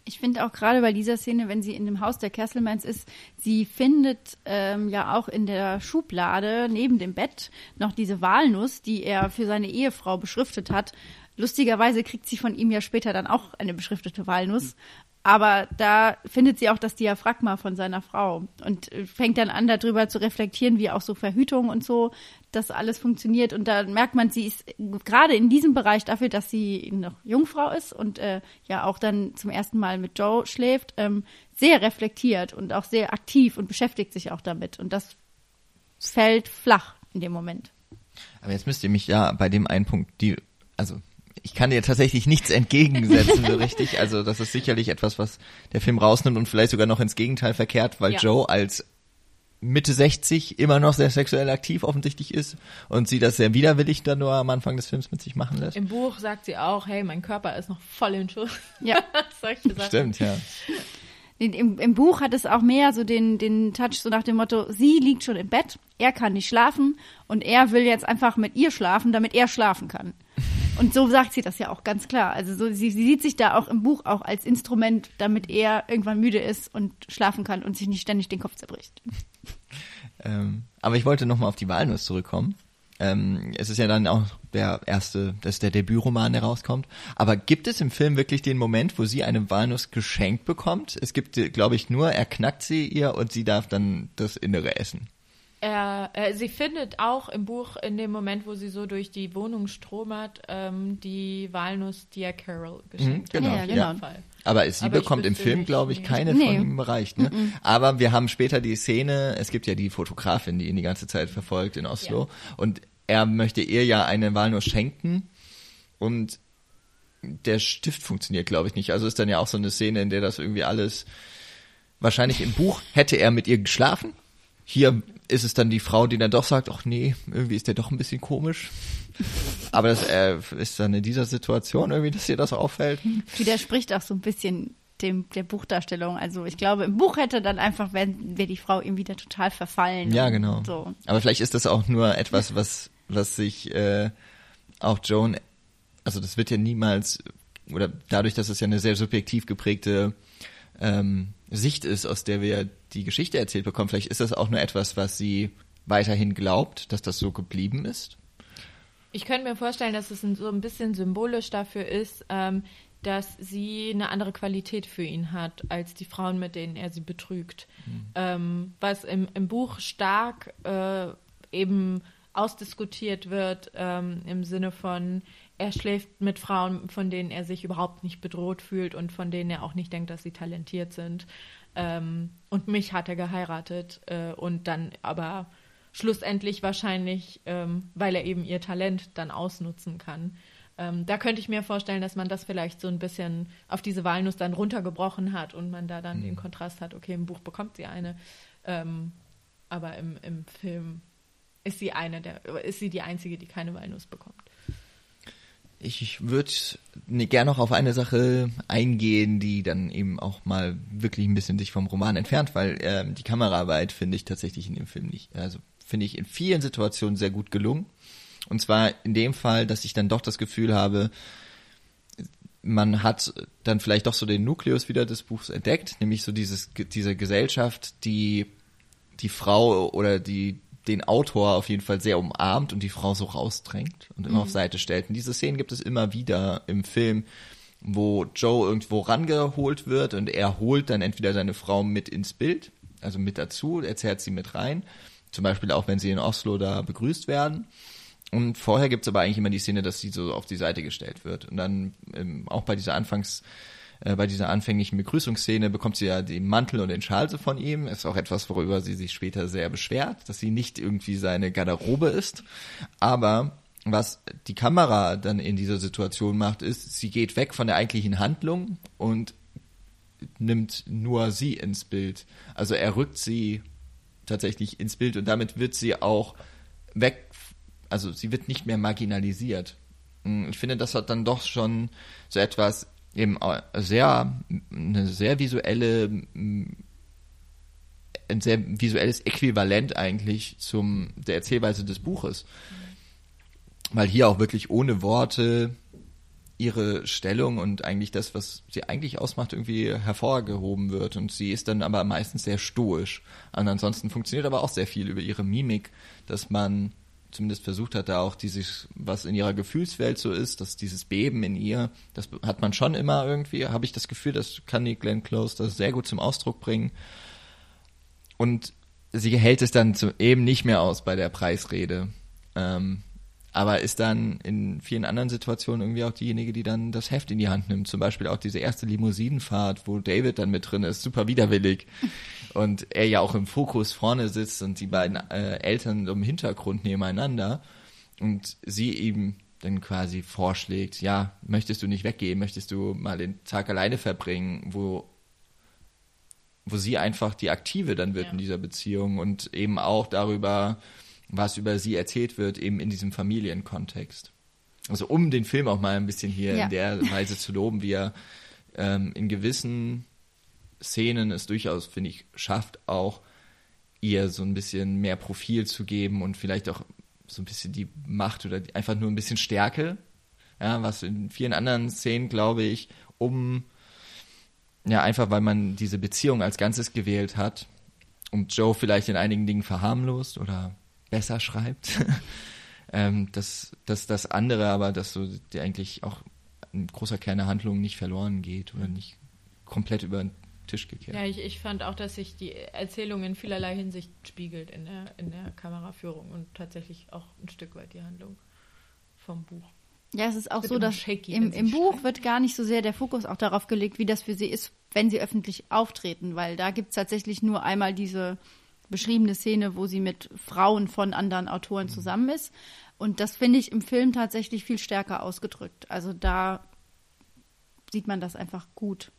Ich finde auch gerade bei dieser Szene, wenn sie in dem Haus der Kesselmans ist, sie findet ähm, ja auch in der Schublade neben dem Bett noch diese Walnuss, die er für seine Ehefrau beschriftet hat. Lustigerweise kriegt sie von ihm ja später dann auch eine beschriftete Walnuss. Aber da findet sie auch das Diaphragma von seiner Frau und fängt dann an, darüber zu reflektieren, wie auch so Verhütung und so, dass alles funktioniert. Und da merkt man, sie ist gerade in diesem Bereich dafür, dass sie noch Jungfrau ist und äh, ja auch dann zum ersten Mal mit Joe schläft, ähm, sehr reflektiert und auch sehr aktiv und beschäftigt sich auch damit. Und das fällt flach in dem Moment. Aber jetzt müsst ihr mich ja bei dem einen Punkt, die, also ich kann dir tatsächlich nichts entgegensetzen, so richtig. Also das ist sicherlich etwas, was der Film rausnimmt und vielleicht sogar noch ins Gegenteil verkehrt, weil ja. Joe als Mitte 60 immer noch sehr sexuell aktiv offensichtlich ist und sie das sehr widerwillig dann nur am Anfang des Films mit sich machen lässt. Im Buch sagt sie auch, hey, mein Körper ist noch voll in Schuss. Ja. [LAUGHS] Solche Sachen. Stimmt, ja. Im, Im Buch hat es auch mehr so den, den Touch so nach dem Motto, sie liegt schon im Bett, er kann nicht schlafen und er will jetzt einfach mit ihr schlafen, damit er schlafen kann. Und so sagt sie das ja auch ganz klar. Also so, sie, sie sieht sich da auch im Buch auch als Instrument, damit er irgendwann müde ist und schlafen kann und sich nicht ständig den Kopf zerbricht. Ähm, aber ich wollte nochmal auf die Walnuss zurückkommen. Ähm, es ist ja dann auch der erste, das ist der Debütroman, der rauskommt. Aber gibt es im Film wirklich den Moment, wo sie eine Walnuss geschenkt bekommt? Es gibt, glaube ich, nur, er knackt sie ihr und sie darf dann das Innere essen. Er, äh, sie findet auch im Buch in dem Moment, wo sie so durch die Wohnung stromert, ähm, die Walnuss, die er Carol geschenkt genau, hat. ja, Auf jeden Fall. Aber sie Aber bekommt im Film, glaube ich, keine Nee. von ihm erreicht. Ne? Aber wir haben später die Szene, es gibt ja die Fotografin, die ihn die ganze Zeit verfolgt in Oslo. Und er möchte ihr ja eine Walnuss schenken. Und der Stift funktioniert, glaube ich, nicht. Also ist dann ja auch so eine Szene, in der das irgendwie alles, wahrscheinlich im Buch hätte er mit ihr geschlafen. Hier ist es dann die Frau, die dann doch sagt, ach nee, irgendwie ist der doch ein bisschen komisch. Aber das äh, ist dann in dieser Situation irgendwie, dass ihr das auffällt. Widerspricht auch so ein bisschen dem, der Buchdarstellung. Also ich glaube, im Buch hätte dann einfach, wäre wär die Frau ihm wieder total verfallen. Ja, genau. So. Aber vielleicht ist das auch nur etwas, was, was sich äh, auch Joan, also das wird ja niemals, oder dadurch, dass es ja eine sehr subjektiv geprägte ähm, Sicht ist, aus der wir die Geschichte erzählt bekommen, vielleicht ist das auch nur etwas, was sie weiterhin glaubt, dass das so geblieben ist. Ich könnte mir vorstellen, dass es so ein bisschen symbolisch dafür ist, ähm, dass sie eine andere Qualität für ihn hat als die Frauen, mit denen er sie betrügt. Ähm, was im, im Buch stark äh, eben ausdiskutiert wird, ähm, im Sinne von, er schläft mit Frauen, von denen er sich überhaupt nicht bedroht fühlt und von denen er auch nicht denkt, dass sie talentiert sind. Ähm, und mich hat er geheiratet äh, und dann aber schlussendlich wahrscheinlich, ähm, weil er eben ihr Talent dann ausnutzen kann. Ähm, da könnte ich mir vorstellen, dass man das vielleicht so ein bisschen auf diese Walnuss dann runtergebrochen hat und man da dann den Kontrast hat, okay, im Buch bekommt sie eine, ähm, aber im, im Film ist sie eine der, ist sie die einzige, die keine Walnuss bekommt. Ich würde ne, gerne noch auf eine Sache eingehen, die dann eben auch mal wirklich ein bisschen sich vom Roman entfernt, weil ähm, die Kameraarbeit finde ich tatsächlich in dem Film nicht, also finde ich in vielen Situationen sehr gut gelungen. Und zwar in dem Fall, dass ich dann doch das Gefühl habe, man hat dann vielleicht doch so den Nukleus wieder des Buchs entdeckt, nämlich so dieses, diese Gesellschaft, die die Frau oder die den Autor auf jeden Fall sehr umarmt und die Frau so rausdrängt und immer auf Seite stellt. Und diese Szenen gibt es immer wieder im Film, wo Joe irgendwo rangeholt wird und er holt dann entweder seine Frau mit ins Bild, also mit dazu, er zerrt sie mit rein. Zum Beispiel auch, wenn sie in Oslo da begrüßt werden. Und vorher gibt's aber eigentlich immer die Szene, dass sie so auf die Seite gestellt wird. Und dann ähm, auch bei dieser Anfangs, äh, bei dieser anfänglichen Begrüßungsszene bekommt sie ja den Mantel und den Schal von ihm. Ist auch etwas, worüber sie sich später sehr beschwert, dass sie nicht irgendwie seine Garderobe ist. Aber was die Kamera dann in dieser Situation macht, ist, sie geht weg von der eigentlichen Handlung und nimmt nur sie ins Bild. Also er rückt sie tatsächlich ins Bild und damit wird sie auch weg, also sie wird nicht mehr marginalisiert. Mm, Ich finde, das hat dann doch schon so etwas eben sehr, eine sehr visuelle, ein sehr visuelles Äquivalent eigentlich zum der Erzählweise des Buches. Weil hier auch wirklich ohne Worte ihre Stellung und eigentlich das, was sie eigentlich ausmacht, irgendwie hervorgehoben wird. Und sie ist dann aber meistens sehr stoisch. Und ansonsten funktioniert aber auch sehr viel über ihre Mimik, dass man zumindest versucht hat, da auch dieses, was in ihrer Gefühlswelt so ist, dass dieses Beben in ihr, das hat man schon immer irgendwie, habe ich das Gefühl, das kann die Glenn Close das sehr gut zum Ausdruck bringen. Und sie hält es dann zu, eben nicht mehr aus bei der Preisrede. Ähm, aber ist dann in vielen anderen Situationen irgendwie auch diejenige, die dann das Heft in die Hand nimmt. Zum Beispiel auch diese erste Limousinenfahrt, wo David dann mit drin ist, super widerwillig. Und er ja auch im Fokus vorne sitzt und die beiden äh, Eltern im Hintergrund nebeneinander. Und sie ihm dann quasi vorschlägt, ja, möchtest du nicht weggehen, möchtest du mal den Tag alleine verbringen, wo wo sie einfach die Aktive dann wird Ja. in dieser Beziehung und eben auch darüber, was über sie erzählt wird, eben in diesem Familienkontext. Also um den Film auch mal ein bisschen hier Ja. in der [LAUGHS] Weise zu loben, wie er ähm, in gewissen Szenen es durchaus, finde ich, schafft auch ihr so ein bisschen mehr Profil zu geben und vielleicht auch so ein bisschen die Macht oder die, einfach nur ein bisschen Stärke. Ja, was in vielen anderen Szenen, glaube ich, um ja, einfach weil man diese Beziehung als Ganzes gewählt hat und Joe vielleicht in einigen Dingen verharmlost oder besser schreibt. [LAUGHS] ähm, dass, dass das andere aber, dass so die eigentlich auch ein großer Kern der Handlung nicht verloren geht oder nicht komplett über den Tisch gekehrt. Ja, ich, ich fand auch, dass sich die Erzählung in vielerlei Hinsicht spiegelt in der, in der Kameraführung und tatsächlich auch ein Stück weit die Handlung vom Buch. Ja, es ist auch so, dass shaky, im, im Buch schreiben. wird gar nicht so sehr der Fokus auch darauf gelegt, wie das für sie ist, wenn sie öffentlich auftreten, weil da gibt es tatsächlich nur einmal diese beschriebene Szene, wo sie mit Frauen von anderen Autoren zusammen ist. Und das finde ich im Film tatsächlich viel stärker ausgedrückt. Also da sieht man das einfach gut.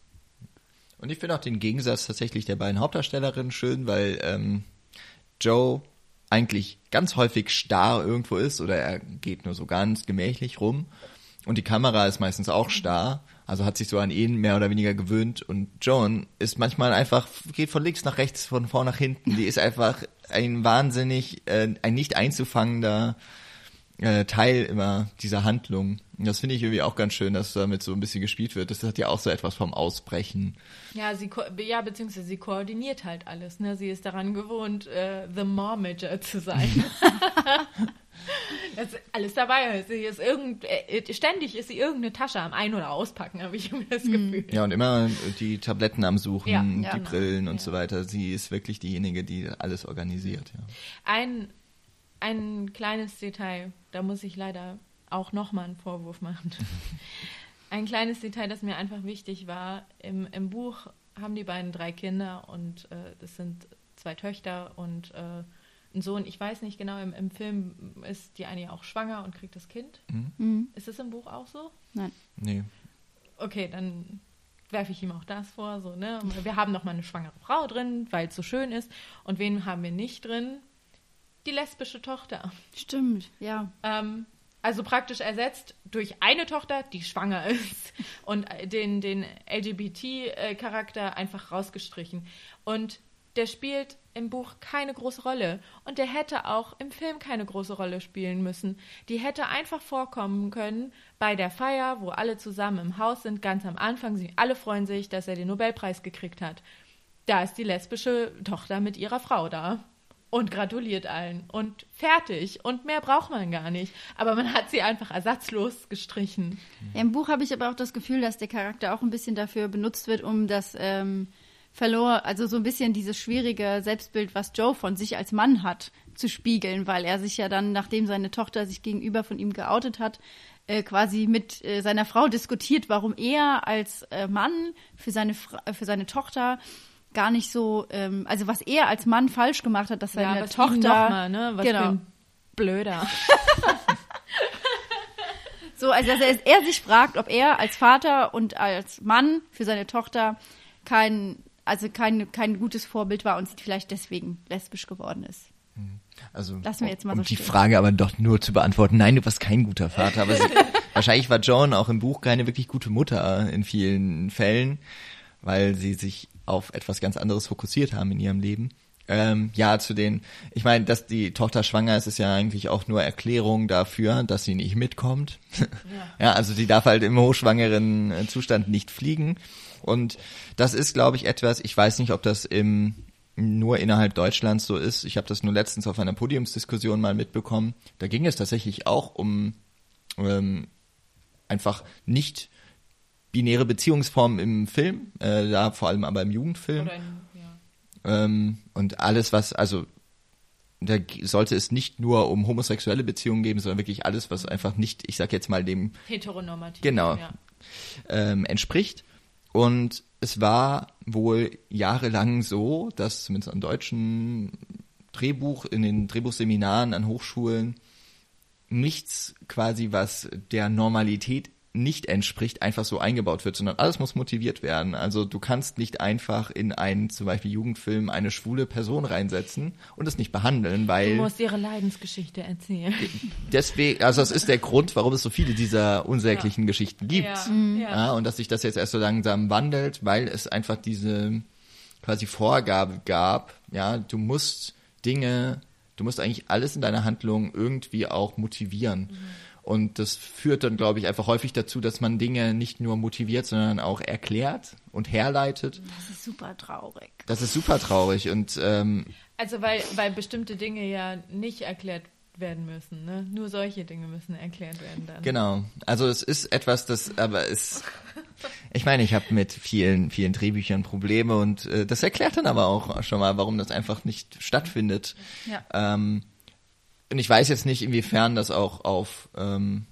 Und ich finde auch den Gegensatz tatsächlich der beiden Hauptdarstellerinnen schön, weil ähm, Joe eigentlich ganz häufig starr irgendwo ist oder er geht nur so ganz gemächlich rum. Und die Kamera ist meistens auch starr, also hat sich so an ihn mehr oder weniger gewöhnt. Und Joan ist manchmal einfach, geht von links nach rechts, von vorn nach hinten. Die ist einfach ein wahnsinnig, äh, ein nicht einzufangender äh, Teil immer dieser Handlung. Und das finde ich irgendwie auch ganz schön, dass damit so ein bisschen gespielt wird. Das hat ja auch so etwas vom Ausbrechen. Ja, sie ko- ja, beziehungsweise sie koordiniert halt alles. Ne? Sie ist daran gewohnt, äh, The Momager zu sein. [LAUGHS] [LAUGHS] das ist alles dabei. Sie ist irgend, äh, ständig ist sie irgendeine Tasche am Ein- oder Auspacken, habe ich immer das Gefühl. Ja, und immer die Tabletten am Suchen, Ja, die ja, genau. Brillen und so weiter. Sie ist wirklich diejenige, die alles organisiert. Ja. Ein, ein kleines Detail, da muss ich leider auch nochmal einen Vorwurf machen. [LAUGHS] ein kleines Detail, das mir einfach wichtig war. Im, im Buch haben die beiden drei Kinder und äh, das sind zwei Töchter und äh, ein Sohn. Ich weiß nicht genau, im, im Film ist die eine ja auch schwanger und kriegt das Kind. Mhm. Ist es im Buch auch so? Nein. Nee. Okay, dann werfe ich ihm auch das vor. So, ne? Wir haben noch mal eine schwangere Frau drin, weil es so schön ist. Und wen haben wir nicht drin? Die lesbische Tochter. Stimmt, ja. Ähm, also praktisch ersetzt durch eine Tochter, die schwanger ist [LAUGHS] und den, den LGBT-Charakter einfach rausgestrichen. Und der spielt im Buch keine große Rolle. Und der hätte auch im Film keine große Rolle spielen müssen. Die hätte einfach vorkommen können bei der Feier, wo alle zusammen im Haus sind, ganz am Anfang. Sie alle freuen sich, dass er den Nobelpreis gekriegt hat. Da ist die lesbische Tochter mit ihrer Frau da und gratuliert allen und fertig und mehr braucht man gar nicht. Aber man hat sie einfach ersatzlos gestrichen. Ja, Im Buch habe ich aber auch das Gefühl, dass der Charakter auch ein bisschen dafür benutzt wird, um das ähm, verlor, also so ein bisschen dieses schwierige Selbstbild, was Joe von sich als Mann hat, zu spiegeln, weil er sich ja dann, nachdem seine Tochter sich gegenüber von ihm geoutet hat, äh, quasi mit äh, seiner Frau diskutiert, warum er als äh, Mann für seine Fra für seine Tochter gar nicht so, ähm, also was er als Mann falsch gemacht hat, dass seine was Tochter ihm noch mal, ne? Was genau für ein Blöder. [LAUGHS] So, also dass er, er sich fragt, ob er als Vater und als Mann für seine Tochter kein, also kein, kein gutes Vorbild war und sie vielleicht deswegen lesbisch geworden ist. Also, Lassen wir jetzt mal um so die stehen. Frage aber doch nur zu beantworten. Nein, du warst kein guter Vater. Aber sie, [LAUGHS] wahrscheinlich war Joan auch im Buch keine wirklich gute Mutter in vielen Fällen, weil sie sich auf etwas ganz anderes fokussiert haben in ihrem Leben. Ähm, ja, zu den, ich meine, dass die Tochter schwanger ist, ist ja eigentlich auch nur Erklärung dafür, dass sie nicht mitkommt. Ja, [LAUGHS] also sie darf halt im hochschwangeren äh, Zustand nicht fliegen. Und das ist, glaube ich, etwas, ich weiß nicht, ob das im nur innerhalb Deutschlands so ist. Ich habe das nur letztens auf einer Podiumsdiskussion mal mitbekommen. Da ging es tatsächlich auch um ähm, einfach nicht binäre Beziehungsformen im Film, äh, da vor allem aber im Jugendfilm. Oder in, ja. Ähm, und alles, was, also da sollte es nicht nur um homosexuelle Beziehungen geben, sondern wirklich alles, was einfach nicht, ich sag jetzt mal dem Heteronormativ. Genau. Ja. ähm, entspricht. Und es war wohl jahrelang so, dass zumindest am deutschen Drehbuch, in den Drehbuchseminaren an Hochschulen nichts quasi, was der Normalität nicht entspricht, einfach so eingebaut wird, sondern alles muss motiviert werden. Also du kannst nicht einfach in einen zum Beispiel Jugendfilm eine schwule Person reinsetzen und es nicht behandeln, weil Du musst ihre Leidensgeschichte erzählen. deswegen, also das ist der Grund, warum es so viele dieser unsäglichen Geschichten gibt. Ja, Ja. ja. und dass sich das jetzt erst so langsam wandelt, weil es einfach diese quasi Vorgabe gab, ja, du musst Dinge, du musst eigentlich alles in deiner Handlung irgendwie auch motivieren. Und das führt dann, glaube ich, einfach häufig dazu, dass man Dinge nicht nur motiviert, sondern auch erklärt und herleitet. Das ist super traurig. Das ist super traurig und ähm, Also weil, weil bestimmte Dinge ja nicht erklärt werden müssen. Ne? Nur solche Dinge müssen erklärt werden dann. Genau. Also es ist etwas, das aber es. Ich meine, ich habe mit vielen, vielen Drehbüchern Probleme und äh, das erklärt dann aber auch schon mal, warum das einfach nicht stattfindet. Ja. Ähm, und ich weiß jetzt nicht, inwiefern das auch auf ähm,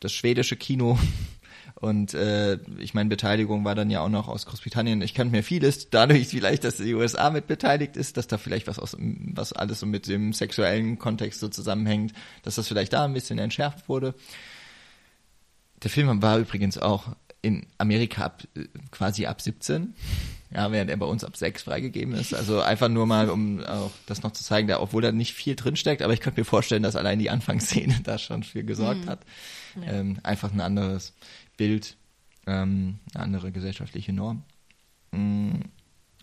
das schwedische Kino [LAUGHS] und äh, ich meine, Beteiligung war dann ja auch noch aus Großbritannien. Ich könnte mir vieles, dadurch vielleicht, dass die USA mit beteiligt ist, dass da vielleicht was aus, was alles so mit dem sexuellen Kontext so zusammenhängt, dass das vielleicht da ein bisschen entschärft wurde. Der Film war übrigens auch in Amerika ab, äh, quasi ab 17, ja, während er bei uns ab 6 freigegeben ist. Also einfach nur mal, um auch das noch zu zeigen, da, obwohl da nicht viel drinsteckt, aber ich könnte mir vorstellen, dass allein die Anfangsszene [LAUGHS] da schon für gesorgt hat. Ähm, einfach ein anderes Bild, ähm, eine andere gesellschaftliche Norm. Mm,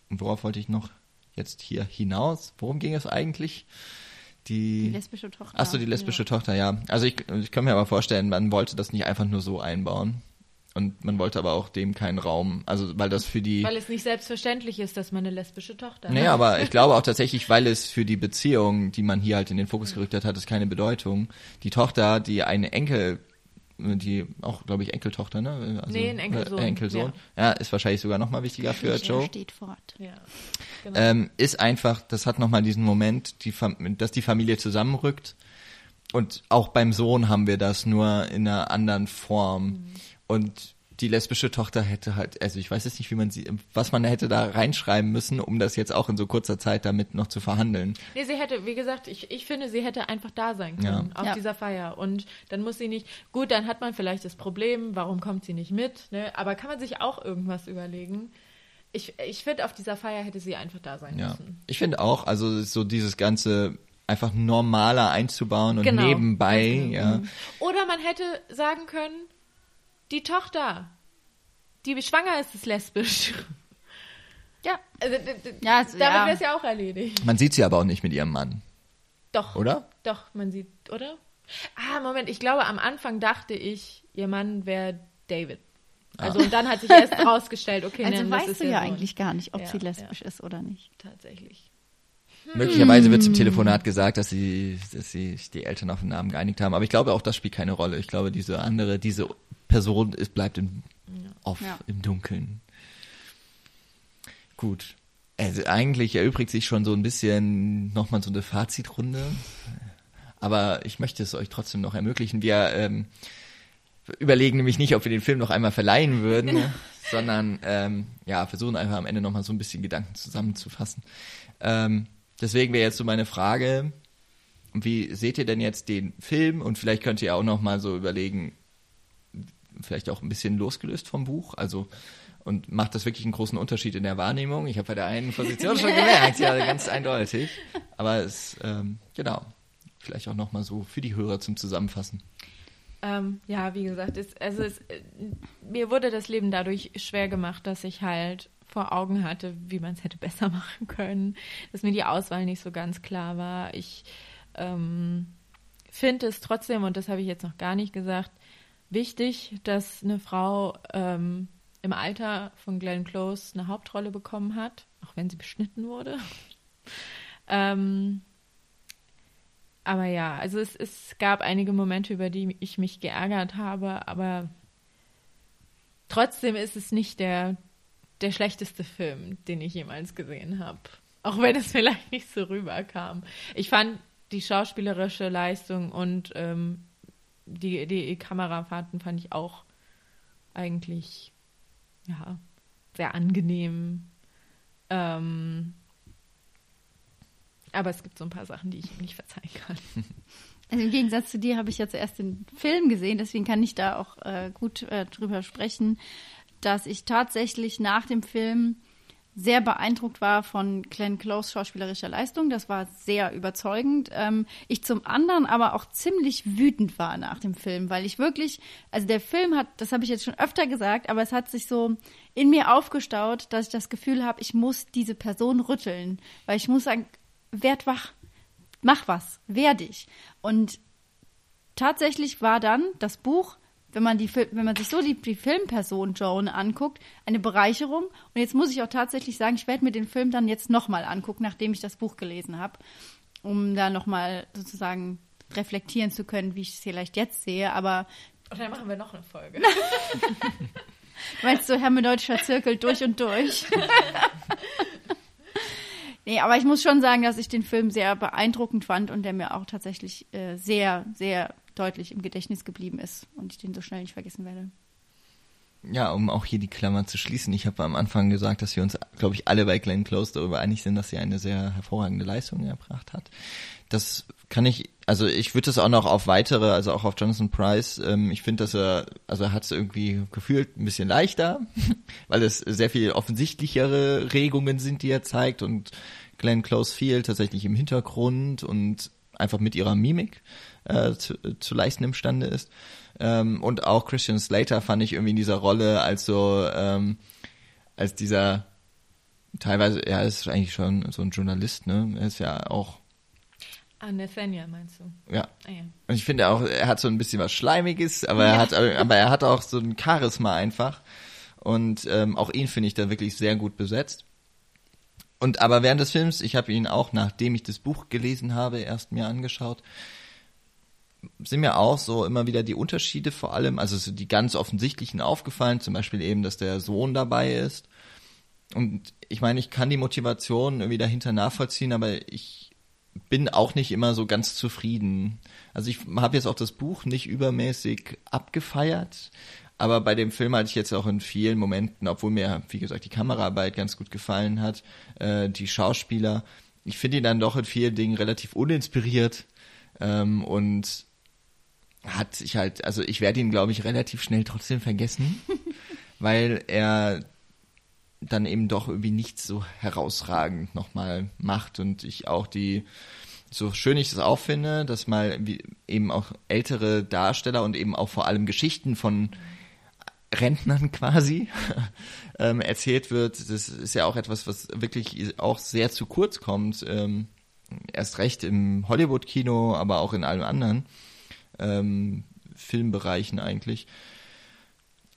Und worauf wollte ich noch jetzt hier hinaus? Worum ging es eigentlich? Die lesbische Tochter. Ach so, die lesbische Tochter, ja. Also ich, ich kann mir aber vorstellen, man wollte das nicht einfach nur so einbauen. Und man wollte aber auch dem keinen Raum, also weil das für die... Weil es nicht selbstverständlich ist, dass man eine lesbische Tochter Nee, hat. aber ich [LAUGHS] glaube auch tatsächlich, weil es für die Beziehung, die man hier halt in den Fokus gerückt hat, hat es keine Bedeutung. Die Tochter, die eine Enkel, die auch, glaube ich, Enkeltochter, ne? Also, Nee, ein Enkelsohn, Äh, Enkelsohn. Ja. ist wahrscheinlich sogar noch mal wichtiger für Der Joe. steht fort. Ja, genau. ähm, ist einfach, das hat nochmal diesen Moment, die, Fam- dass die Familie zusammenrückt. Und auch beim Sohn haben wir das nur in einer anderen Form. Und die lesbische Tochter hätte halt, also ich weiß jetzt nicht, wie man sie, was man hätte da reinschreiben müssen, um das jetzt auch in so kurzer Zeit damit noch zu verhandeln. Nee, sie hätte, wie gesagt, ich, ich finde, sie hätte einfach da sein können Ja. auf Ja. dieser Feier. Und dann muss sie nicht, gut, dann hat man vielleicht das Problem, warum kommt sie nicht mit, ne? Aber kann man sich auch irgendwas überlegen? Ich, ich finde, auf dieser Feier hätte sie einfach da sein Ja. müssen. Ich finde auch, also so dieses ganze einfach normaler einzubauen und Genau. nebenbei, genau. ja. Oder man hätte sagen können, die Tochter, die schwanger ist, ist lesbisch. [LAUGHS] Ja. Also, Ja, also, damit ja. wäre es ja auch erledigt. Man sieht sie aber auch nicht mit ihrem Mann, Doch. oder? Doch, man sieht, oder? Ah, Moment, ich glaube, am Anfang dachte ich, ihr Mann wäre David. Also, und dann hat sich erst [LAUGHS] rausgestellt, okay, Also nein, das weißt ist du ja Sohn. eigentlich gar nicht, ob Ja, sie lesbisch ist oder nicht. Tatsächlich. Möglicherweise wird im Telefonat gesagt, dass sie, dass sie sich die Eltern auf den Namen geeinigt haben. Aber ich glaube, auch das spielt keine Rolle. Ich glaube, diese andere, diese Person ist, bleibt im, off, Ja. im Dunkeln. Gut. Also eigentlich erübrigt sich schon so ein bisschen nochmal so eine Fazitrunde. Aber ich möchte es euch trotzdem noch ermöglichen. Wir ähm, überlegen nämlich nicht, ob wir den Film noch einmal verleihen würden, [LAUGHS] sondern ähm, ja, versuchen einfach am Ende nochmal so ein bisschen Gedanken zusammenzufassen. Ähm, deswegen wäre jetzt so meine Frage, wie seht ihr denn jetzt den Film? Und vielleicht könnt ihr auch nochmal so überlegen, vielleicht auch ein bisschen losgelöst vom Buch, also und macht das wirklich einen großen Unterschied in der Wahrnehmung? Ich habe bei der einen Position schon [LAUGHS] gemerkt, ja, ganz eindeutig. Aber es, ähm, genau, vielleicht auch nochmal so für die Hörer zum Zusammenfassen. Ähm, ja, wie gesagt, es, also es, äh, mir wurde das Leben dadurch schwer gemacht, dass ich halt vor Augen hatte, wie man es hätte besser [LAUGHS] machen können, dass mir die Auswahl nicht so ganz klar war. Ich ähm, finde es trotzdem, und das habe ich jetzt noch gar nicht gesagt, wichtig, dass eine Frau ähm, im Alter von Glenn Close eine Hauptrolle bekommen hat, auch wenn sie beschnitten wurde. [LAUGHS] ähm, aber ja, also es, es gab einige Momente, über die ich mich geärgert habe, aber trotzdem ist es nicht der, der schlechteste Film, den ich jemals gesehen habe. Auch wenn es [LAUGHS] vielleicht nicht so rüberkam. Ich fand die schauspielerische Leistung und ähm, die, die Kamerafahrten fand ich auch eigentlich ja, sehr angenehm. Ähm, aber es gibt so ein paar Sachen, die ich ihm nicht verzeihen kann. [LAUGHS] Also im Gegensatz zu dir habe ich ja zuerst den Film gesehen, deswegen kann ich da auch äh, gut äh, drüber sprechen, dass ich tatsächlich nach dem Film sehr beeindruckt war von Glenn Close schauspielerischer Leistung. Das war sehr überzeugend. Ähm, ich zum anderen aber auch ziemlich wütend war nach dem Film, weil ich wirklich, also der Film hat, das habe ich jetzt schon öfter gesagt, aber es hat sich so in mir aufgestaut, dass ich das Gefühl habe, ich muss diese Person rütteln, weil ich muss sagen, werd wach, mach was, wehr dich. Und tatsächlich war dann das Buch wenn man, die, wenn man sich so die, die Filmperson Joan anguckt, eine Bereicherung. Und jetzt muss ich auch tatsächlich sagen, ich werde mir den Film dann jetzt nochmal angucken, nachdem ich das Buch gelesen habe, um da nochmal sozusagen reflektieren zu können, wie ich es vielleicht jetzt sehe. Aber. Und dann machen wir noch eine Folge. [LAUGHS] Meinst du, hermeneutischer Zirkel durch und durch? [LAUGHS] nee, aber ich muss schon sagen, dass ich den Film sehr beeindruckend fand und der mir auch tatsächlich äh, sehr, sehr deutlich im Gedächtnis geblieben ist und ich den so schnell nicht vergessen werde. Ja, um auch hier die Klammer zu schließen. Ich habe am Anfang gesagt, dass wir uns, glaube ich, alle bei Glenn Close darüber einig sind, dass sie eine sehr hervorragende Leistung erbracht hat. Das kann ich, also ich würde das auch noch auf weitere, also auch auf Jonathan Price. Ähm, ich finde, dass er, also er hat es irgendwie gefühlt ein bisschen leichter, [LAUGHS] weil es sehr viel offensichtlichere Regungen sind, die er zeigt und Glenn Close viel tatsächlich im Hintergrund und einfach mit ihrer Mimik äh, zu, zu leisten imstande ist. Ähm, und auch Christian Slater fand ich irgendwie in dieser Rolle als so, ähm, als dieser, teilweise, er ist eigentlich schon so ein Journalist, ne? Er ist ja auch Ah, Nathaniel meinst du? Ja. Ah, ja. Und ich finde auch, er hat so ein bisschen was Schleimiges, aber ja. er hat, [LAUGHS] aber er hat auch so ein Charisma einfach. Und ähm, auch ihn finde ich da wirklich sehr gut besetzt. Und aber während des Films, ich habe ihn auch, nachdem ich das Buch gelesen habe, erst mir angeschaut sind mir auch so immer wieder die Unterschiede vor allem, also so die ganz offensichtlichen aufgefallen, zum Beispiel eben, dass der Sohn dabei ist. Und ich meine, ich kann die Motivation irgendwie dahinter nachvollziehen, aber ich bin auch nicht immer so ganz zufrieden. Also ich habe jetzt auch das Buch nicht übermäßig abgefeiert, aber bei dem Film hatte ich jetzt auch in vielen Momenten, obwohl mir, wie gesagt, die Kameraarbeit ganz gut gefallen hat, äh, die Schauspieler, ich finde ihn dann doch in vielen Dingen relativ uninspiriert ähm, und hat sich halt, also ich werde ihn, glaube ich, relativ schnell trotzdem vergessen, [LAUGHS] weil er dann eben doch irgendwie nichts so herausragend nochmal macht und ich auch die, so schön ich es auch finde, dass mal eben auch ältere Darsteller und eben auch vor allem Geschichten von Rentnern [LAUGHS] quasi ähm, erzählt wird. Das ist ja auch etwas, was wirklich auch sehr zu kurz kommt. Ähm, erst recht im Hollywood-Kino, aber auch in allen anderen ähm, Filmbereichen eigentlich.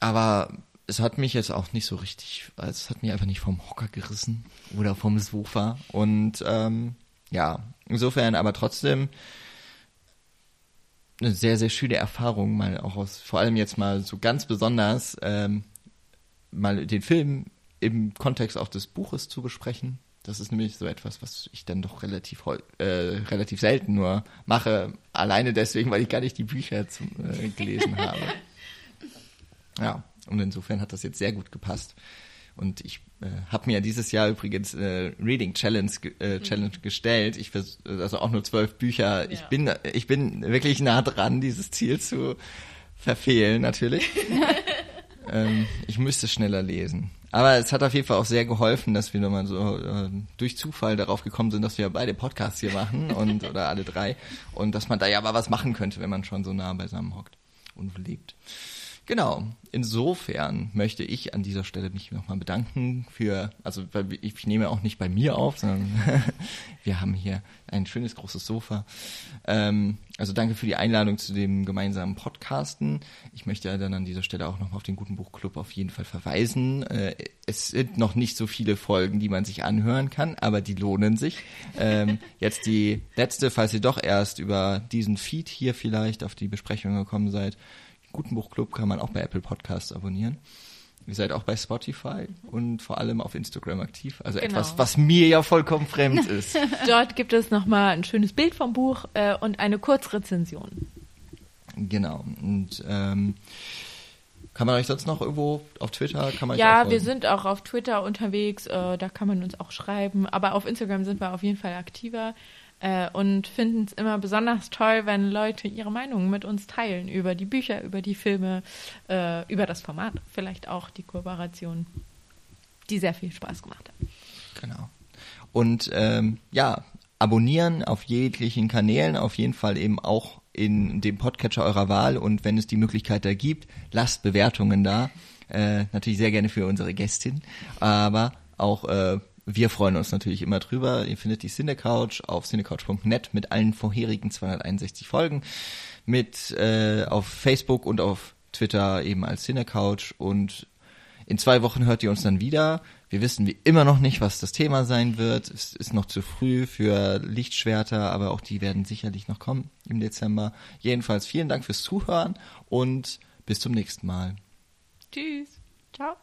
Aber es hat mich jetzt auch nicht so richtig, es hat mich einfach nicht vom Hocker gerissen oder vom Sofa. Und ähm, ja, insofern aber trotzdem eine sehr, sehr schöne Erfahrung, mal auch aus, vor allem jetzt mal so ganz besonders, ähm, mal den Film im Kontext auch des Buches zu besprechen. Das ist nämlich so etwas, was ich dann doch relativ äh, relativ selten nur mache. Alleine deswegen, weil ich gar nicht die Bücher zum, äh, gelesen habe. [LAUGHS] Ja, und insofern hat das jetzt sehr gut gepasst. Und ich äh, habe mir dieses Jahr übrigens äh, Reading Challenge, äh, mhm. Challenge mhm. gestellt. Ich vers also auch nur zwölf Bücher. Ja. Ich bin ich bin wirklich nah dran, dieses Ziel zu verfehlen natürlich. [LAUGHS] ähm, ich müsste schneller lesen. Aber es hat auf jeden Fall auch sehr geholfen, dass wir nochmal so äh, durch Zufall darauf gekommen sind, dass wir beide Podcasts hier machen und oder alle drei und dass man da ja aber was machen könnte, wenn man schon so nah beisammen hockt und lebt. Genau. Insofern möchte ich an dieser Stelle mich nochmal bedanken für, also ich nehme auch nicht bei mir auf, sondern [LAUGHS] wir haben hier ein schönes großes Sofa. Ähm, also danke für die Einladung zu dem gemeinsamen Podcasten. Ich möchte dann an dieser Stelle auch nochmal auf den Guten Buchclub auf jeden Fall verweisen. Äh, es sind noch nicht so viele Folgen, die man sich anhören kann, aber die lohnen sich. Ähm, [LAUGHS] jetzt die letzte, falls ihr doch erst über diesen Feed hier vielleicht auf die Besprechung gekommen seid Guten Buchclub kann man auch bei Apple Podcasts abonnieren. Ihr seid auch bei Spotify und vor allem auf Instagram aktiv. Also genau. etwas, was mir ja vollkommen fremd [LAUGHS] ist. Dort gibt es nochmal ein schönes Bild vom Buch äh, und eine Kurzrezension. Genau. Und ähm, kann man euch sonst noch irgendwo auf Twitter? Kann man ja, wir sind auch auf Twitter unterwegs. Äh, da kann man uns auch schreiben. Aber auf Instagram sind wir auf jeden Fall aktiver. Äh, und finden es immer besonders toll, wenn Leute ihre Meinungen mit uns teilen über die Bücher, über die Filme, äh, über das Format, vielleicht auch die Kooperation, die sehr viel Spaß gemacht hat. Genau. Und ähm, ja, abonnieren auf jeglichen Kanälen, auf jeden Fall eben auch in dem Podcatcher eurer Wahl und wenn es die Möglichkeit da gibt, lasst Bewertungen da. Äh, natürlich sehr gerne für unsere Gästin, aber auch äh, wir freuen uns natürlich immer drüber. Ihr findet die Cinecouch auf cinecouch.net mit allen vorherigen 261 Folgen, mit äh, auf Facebook und auf Twitter eben als Cinecouch und in zwei Wochen hört ihr uns dann wieder. Wir wissen wie immer noch nicht, was das Thema sein wird. Es ist noch zu früh für Lichtschwerter, aber auch die werden sicherlich noch kommen im Dezember. Jedenfalls vielen Dank fürs Zuhören und bis zum nächsten Mal. Tschüss. Ciao.